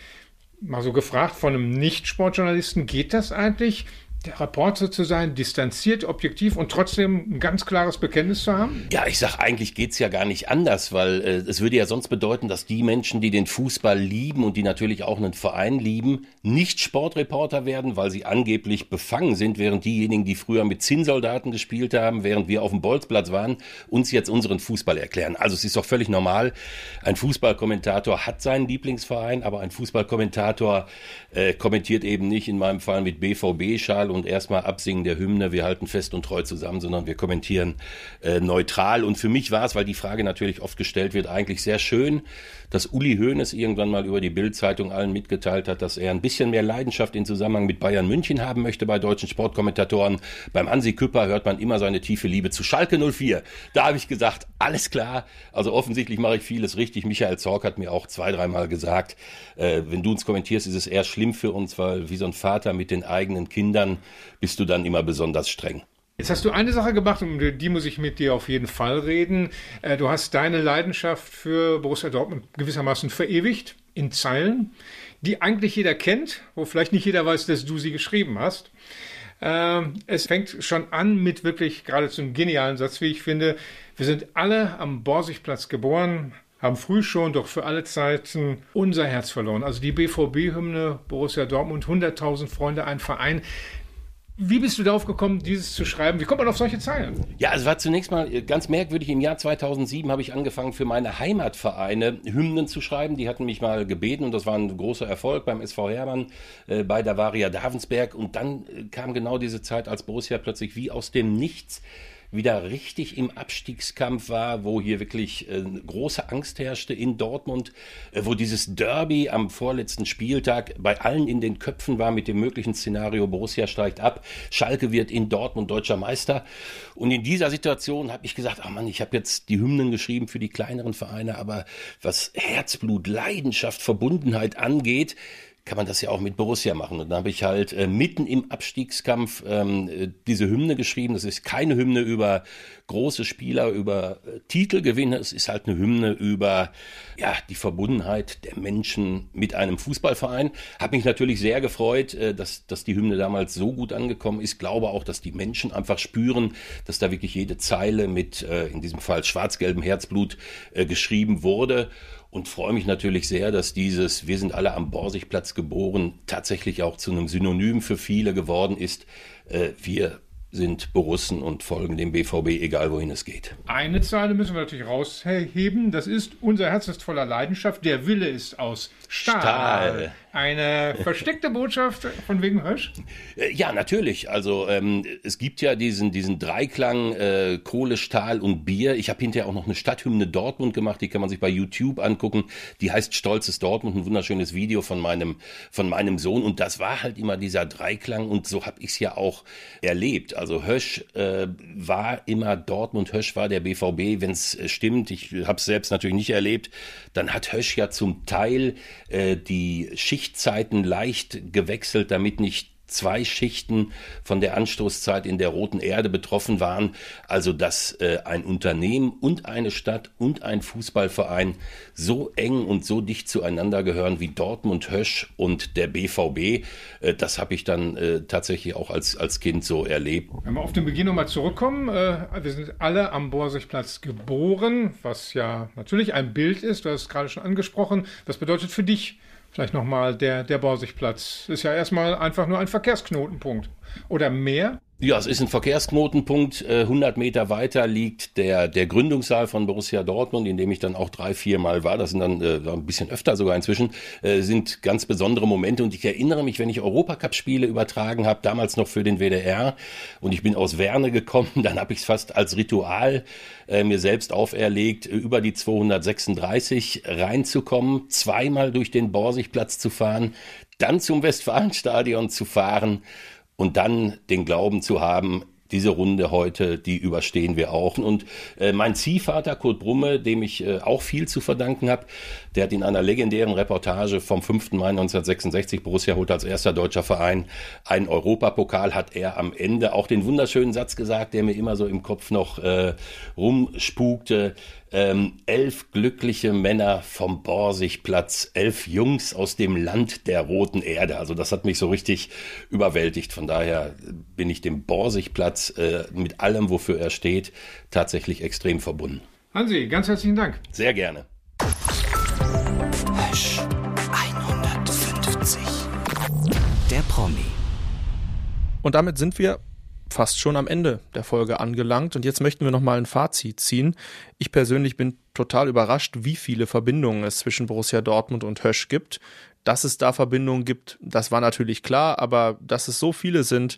Mal so gefragt von einem Nicht-Sportjournalisten, geht das eigentlich? Der Reporter zu sein, distanziert, objektiv und trotzdem ein ganz klares Bekenntnis zu haben? Ja, ich sag, eigentlich geht's ja gar nicht anders, weil äh, es würde ja sonst bedeuten, dass die Menschen, die den Fußball lieben und die natürlich auch einen Verein lieben, nicht Sportreporter werden, weil sie angeblich befangen sind, während diejenigen, die früher mit Zinnsoldaten gespielt haben, während wir auf dem Bolzplatz waren, uns jetzt unseren Fußball erklären. Also es ist doch völlig normal. Ein Fußballkommentator hat seinen Lieblingsverein, aber ein Fußballkommentator äh, kommentiert eben nicht in meinem Fall mit BVB-Schal und erstmal Absingen der Hymne, wir halten fest und treu zusammen, sondern wir kommentieren äh, neutral. Und für mich war es, weil die Frage natürlich oft gestellt wird, eigentlich sehr schön, dass Uli Hoeneß irgendwann mal über die Bild-Zeitung allen mitgeteilt hat, dass er ein bisschen mehr Leidenschaft in Zusammenhang mit Bayern München haben möchte bei deutschen Sportkommentatoren. Beim Hansi Küpper hört man immer seine tiefe Liebe zu Schalke 04. Da habe ich gesagt, alles klar. Also offensichtlich mache ich vieles richtig. Michael Zorc hat mir auch zwei, dreimal gesagt, äh, wenn du uns kommentierst, ist es eher schlimm für uns, weil wie so ein Vater mit den eigenen Kindern bist du dann immer besonders streng. Jetzt hast du eine Sache gemacht, um die muss ich mit dir auf jeden Fall reden. Äh, Du hast deine Leidenschaft für Borussia Dortmund gewissermaßen verewigt in Zeilen, die eigentlich jeder kennt, wo vielleicht nicht jeder weiß, dass du sie geschrieben hast. Ähm, Es fängt schon an mit wirklich geradezu einem genialen Satz, wie ich finde. Wir sind alle am Borsigplatz geboren, haben früh schon, doch für alle Zeiten unser Herz verloren. Also die BVB-Hymne, Borussia Dortmund, 100.000 Freunde, ein Verein. Wie bist du darauf gekommen, dieses zu schreiben? Wie kommt man auf solche Zeilen? Ja, es war zunächst mal äh, ganz merkwürdig. Im Jahr 2007 habe ich angefangen, für meine Heimatvereine Hymnen zu schreiben. Die hatten mich mal gebeten und das war ein großer Erfolg beim SV Hermann, äh, bei der Varia Davensberg. Und dann äh, kam genau diese Zeit, als Borussia plötzlich wie aus dem Nichts wieder richtig im Abstiegskampf war, wo hier wirklich äh, große Angst herrschte in Dortmund, äh, wo dieses Derby am vorletzten Spieltag bei allen in den Köpfen war mit dem möglichen Szenario, Borussia steigt ab, Schalke wird in Dortmund deutscher Meister. Und in dieser Situation habe ich gesagt, ach Mann, ich habe jetzt die Hymnen geschrieben für die kleineren Vereine, aber was Herzblut, Leidenschaft, Verbundenheit angeht, kann man das ja auch mit Borussia machen. Und da habe ich halt äh, mitten im Abstiegskampf ähm, äh, diese Hymne geschrieben. Das ist keine Hymne über große Spieler, über äh, Titelgewinne. Es ist halt eine Hymne über ja, die Verbundenheit der Menschen mit einem Fußballverein. Habe mich natürlich sehr gefreut, äh, dass, dass die Hymne damals so gut angekommen ist. Glaube auch, dass die Menschen einfach spüren, dass da wirklich jede Zeile mit, äh, in diesem Fall schwarz-gelbem Herzblut, äh, geschrieben wurde und freue mich natürlich sehr, dass dieses Wir sind alle am Borsigplatz geboren tatsächlich auch zu einem Synonym für viele geworden ist. Äh, wir sind Borussen und folgen dem BVB, egal wohin es geht. Eine Zeile müssen wir natürlich rausheben. Das ist unser Herz ist voller Leidenschaft. Der Wille ist aus Stahl. Stahl. Eine versteckte Botschaft von wegen Hösch? Äh, ja, natürlich. Also ähm, es gibt ja diesen, diesen Dreiklang äh, Kohle, Stahl und Bier. Ich habe hinterher auch noch eine Stadthymne Dortmund gemacht, die kann man sich bei YouTube angucken. Die heißt Stolzes Dortmund, ein wunderschönes Video von meinem, von meinem Sohn. Und das war halt immer dieser Dreiklang und so habe ich es ja auch erlebt. Also Hösch äh, war immer Dortmund, Hösch war der BVB, wenn es äh, stimmt. Ich habe es selbst natürlich nicht erlebt. Dann hat Hösch ja zum Teil äh, die Schichtzeiten leicht gewechselt, damit nicht zwei Schichten von der Anstoßzeit in der Roten Erde betroffen waren. Also dass äh, ein Unternehmen und eine Stadt und ein Fußballverein so eng und so dicht zueinander gehören wie Dortmund, Hösch und der BVB. Äh, das habe ich dann äh, tatsächlich auch als, als Kind so erlebt. Wenn wir auf den Beginn nochmal zurückkommen, äh, wir sind alle am Borsigplatz geboren, was ja natürlich ein Bild ist, du hast es gerade schon angesprochen. Was bedeutet für dich Vielleicht nochmal der, der Borsigplatz. Ist ja erstmal einfach nur ein Verkehrsknotenpunkt. Oder mehr? Ja, es ist ein Verkehrsknotenpunkt. 100 äh, Meter weiter liegt der, der Gründungssaal von Borussia Dortmund, in dem ich dann auch drei, vier Mal war. Das sind dann äh, ein bisschen öfter sogar inzwischen. Äh, sind ganz besondere Momente. Und ich erinnere mich, wenn ich Europacup-Spiele übertragen habe, damals noch für den WDR, und ich bin aus Werne gekommen, dann habe ich es fast als Ritual äh, mir selbst auferlegt, über die 236 reinzukommen, zweimal durch den Borsigplatz zu fahren, dann zum Westfalenstadion zu fahren und dann den Glauben zu haben, diese Runde heute, die überstehen wir auch. Und äh, mein Ziehvater Kurt Brumme, dem ich äh, auch viel zu verdanken habe, der hat in einer legendären Reportage vom 5. Mai 1966, Borussia holt als erster deutscher Verein einen Europapokal, hat er am Ende auch den wunderschönen Satz gesagt, der mir immer so im Kopf noch äh, rumspukte ähm, elf glückliche Männer vom Borsigplatz, elf Jungs aus dem Land der roten Erde. Also das hat mich so richtig überwältigt. Von daher bin ich dem Borsigplatz äh, mit allem, wofür er steht, tatsächlich extrem verbunden. Hansi, ganz herzlichen Dank. Sehr gerne. Hösch 150. Der Promi. Und damit sind wir fast schon am Ende der Folge angelangt und jetzt möchten wir noch mal ein Fazit ziehen. Ich persönlich bin total überrascht, wie viele Verbindungen es zwischen Borussia Dortmund und Hösch gibt. Dass es da Verbindungen gibt, das war natürlich klar, aber dass es so viele sind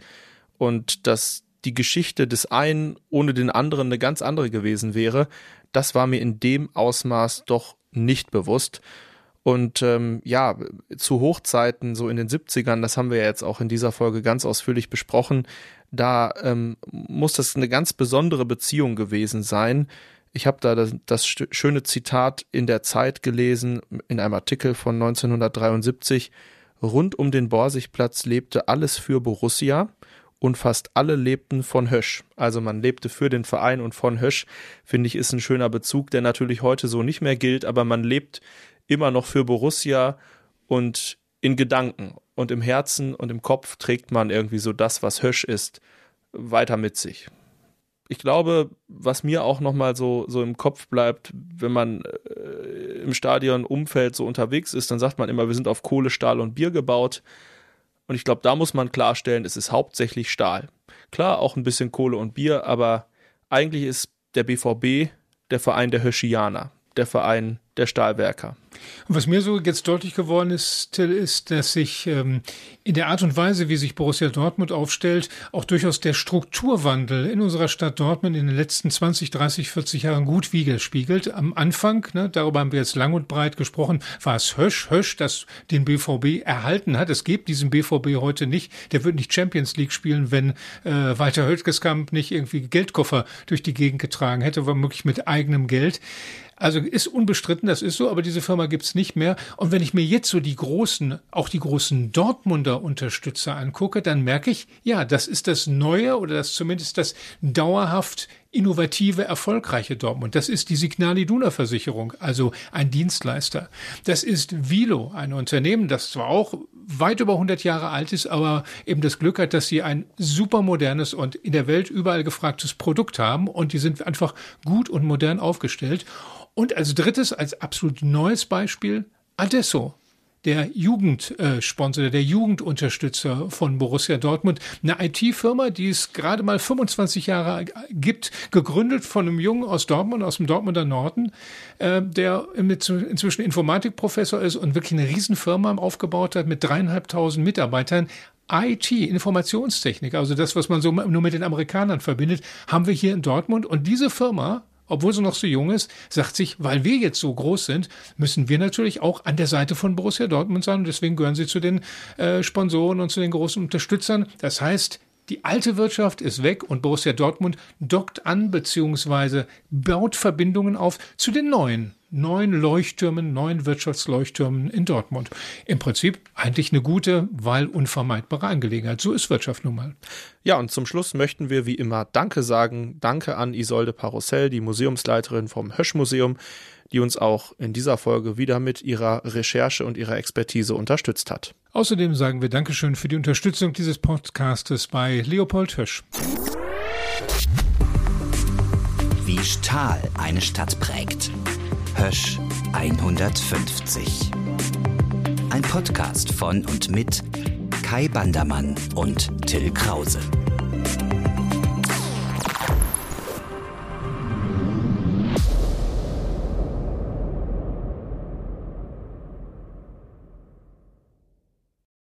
und dass die Geschichte des einen ohne den anderen eine ganz andere gewesen wäre, das war mir in dem Ausmaß doch nicht bewusst. Und ähm, ja, zu Hochzeiten, so in den 70ern, das haben wir ja jetzt auch in dieser Folge ganz ausführlich besprochen, da ähm, muss das eine ganz besondere Beziehung gewesen sein. Ich habe da das, das schöne Zitat in der Zeit gelesen, in einem Artikel von 1973. Rund um den Borsigplatz lebte alles für Borussia und fast alle lebten von Hösch. Also man lebte für den Verein und von Hösch, finde ich, ist ein schöner Bezug, der natürlich heute so nicht mehr gilt, aber man lebt immer noch für Borussia und in Gedanken und im Herzen und im Kopf trägt man irgendwie so das, was Hösch ist, weiter mit sich. Ich glaube, was mir auch nochmal so, so im Kopf bleibt, wenn man äh, im Stadion Umfeld so unterwegs ist, dann sagt man immer, wir sind auf Kohle, Stahl und Bier gebaut. Und ich glaube, da muss man klarstellen, es ist hauptsächlich Stahl. Klar, auch ein bisschen Kohle und Bier, aber eigentlich ist der BVB der Verein der Höschianer, der Verein der Stahlwerker. Und was mir so jetzt deutlich geworden ist, Till, ist, dass sich ähm, in der Art und Weise, wie sich Borussia Dortmund aufstellt, auch durchaus der Strukturwandel in unserer Stadt Dortmund in den letzten 20, 30, 40 Jahren gut widerspiegelt. Am Anfang, ne, darüber haben wir jetzt lang und breit gesprochen, war es Hösch, Hösch, das den BVB erhalten hat. Es gibt diesen BVB heute nicht. Der wird nicht Champions League spielen, wenn äh, Walter Höttgeskamp nicht irgendwie Geldkoffer durch die Gegend getragen hätte, womöglich mit eigenem Geld. Also ist unbestritten, das ist so, aber diese Firma gibt's nicht mehr. Und wenn ich mir jetzt so die großen, auch die großen Dortmunder Unterstützer angucke, dann merke ich, ja, das ist das neue oder das zumindest das dauerhaft innovative, erfolgreiche Dortmund. Das ist die Signal Iduna Versicherung, also ein Dienstleister. Das ist Vilo, ein Unternehmen, das zwar auch weit über 100 Jahre alt ist, aber eben das Glück hat, dass sie ein super modernes und in der Welt überall gefragtes Produkt haben und die sind einfach gut und modern aufgestellt. Und als drittes, als absolut neues Beispiel, Adesso der Jugendsponsor, der Jugendunterstützer von Borussia Dortmund, eine IT-Firma, die es gerade mal 25 Jahre gibt, gegründet von einem Jungen aus Dortmund, aus dem Dortmunder Norden, äh, der inzwischen Informatikprofessor ist und wirklich eine Riesenfirma aufgebaut hat mit dreieinhalbtausend Mitarbeitern. IT, Informationstechnik, also das, was man so nur mit den Amerikanern verbindet, haben wir hier in Dortmund. Und diese Firma obwohl sie noch so jung ist, sagt sich, weil wir jetzt so groß sind, müssen wir natürlich auch an der Seite von Borussia Dortmund sein und deswegen gehören sie zu den äh, Sponsoren und zu den großen Unterstützern. Das heißt, die alte Wirtschaft ist weg und Borussia Dortmund dockt an bzw. baut Verbindungen auf zu den neuen neuen Leuchttürmen, neuen Wirtschaftsleuchttürmen in Dortmund. Im Prinzip eigentlich eine gute, weil unvermeidbare Angelegenheit. So ist Wirtschaft nun mal. Ja, und zum Schluss möchten wir wie immer Danke sagen. Danke an Isolde Parussell, die Museumsleiterin vom Hösch-Museum, die uns auch in dieser Folge wieder mit ihrer Recherche und ihrer Expertise unterstützt hat. Außerdem sagen wir Dankeschön für die Unterstützung dieses Podcastes bei Leopold Hösch. Wie Stahl eine Stadt prägt. Hösch 150. Ein Podcast von und mit Kai Bandermann und Till Krause.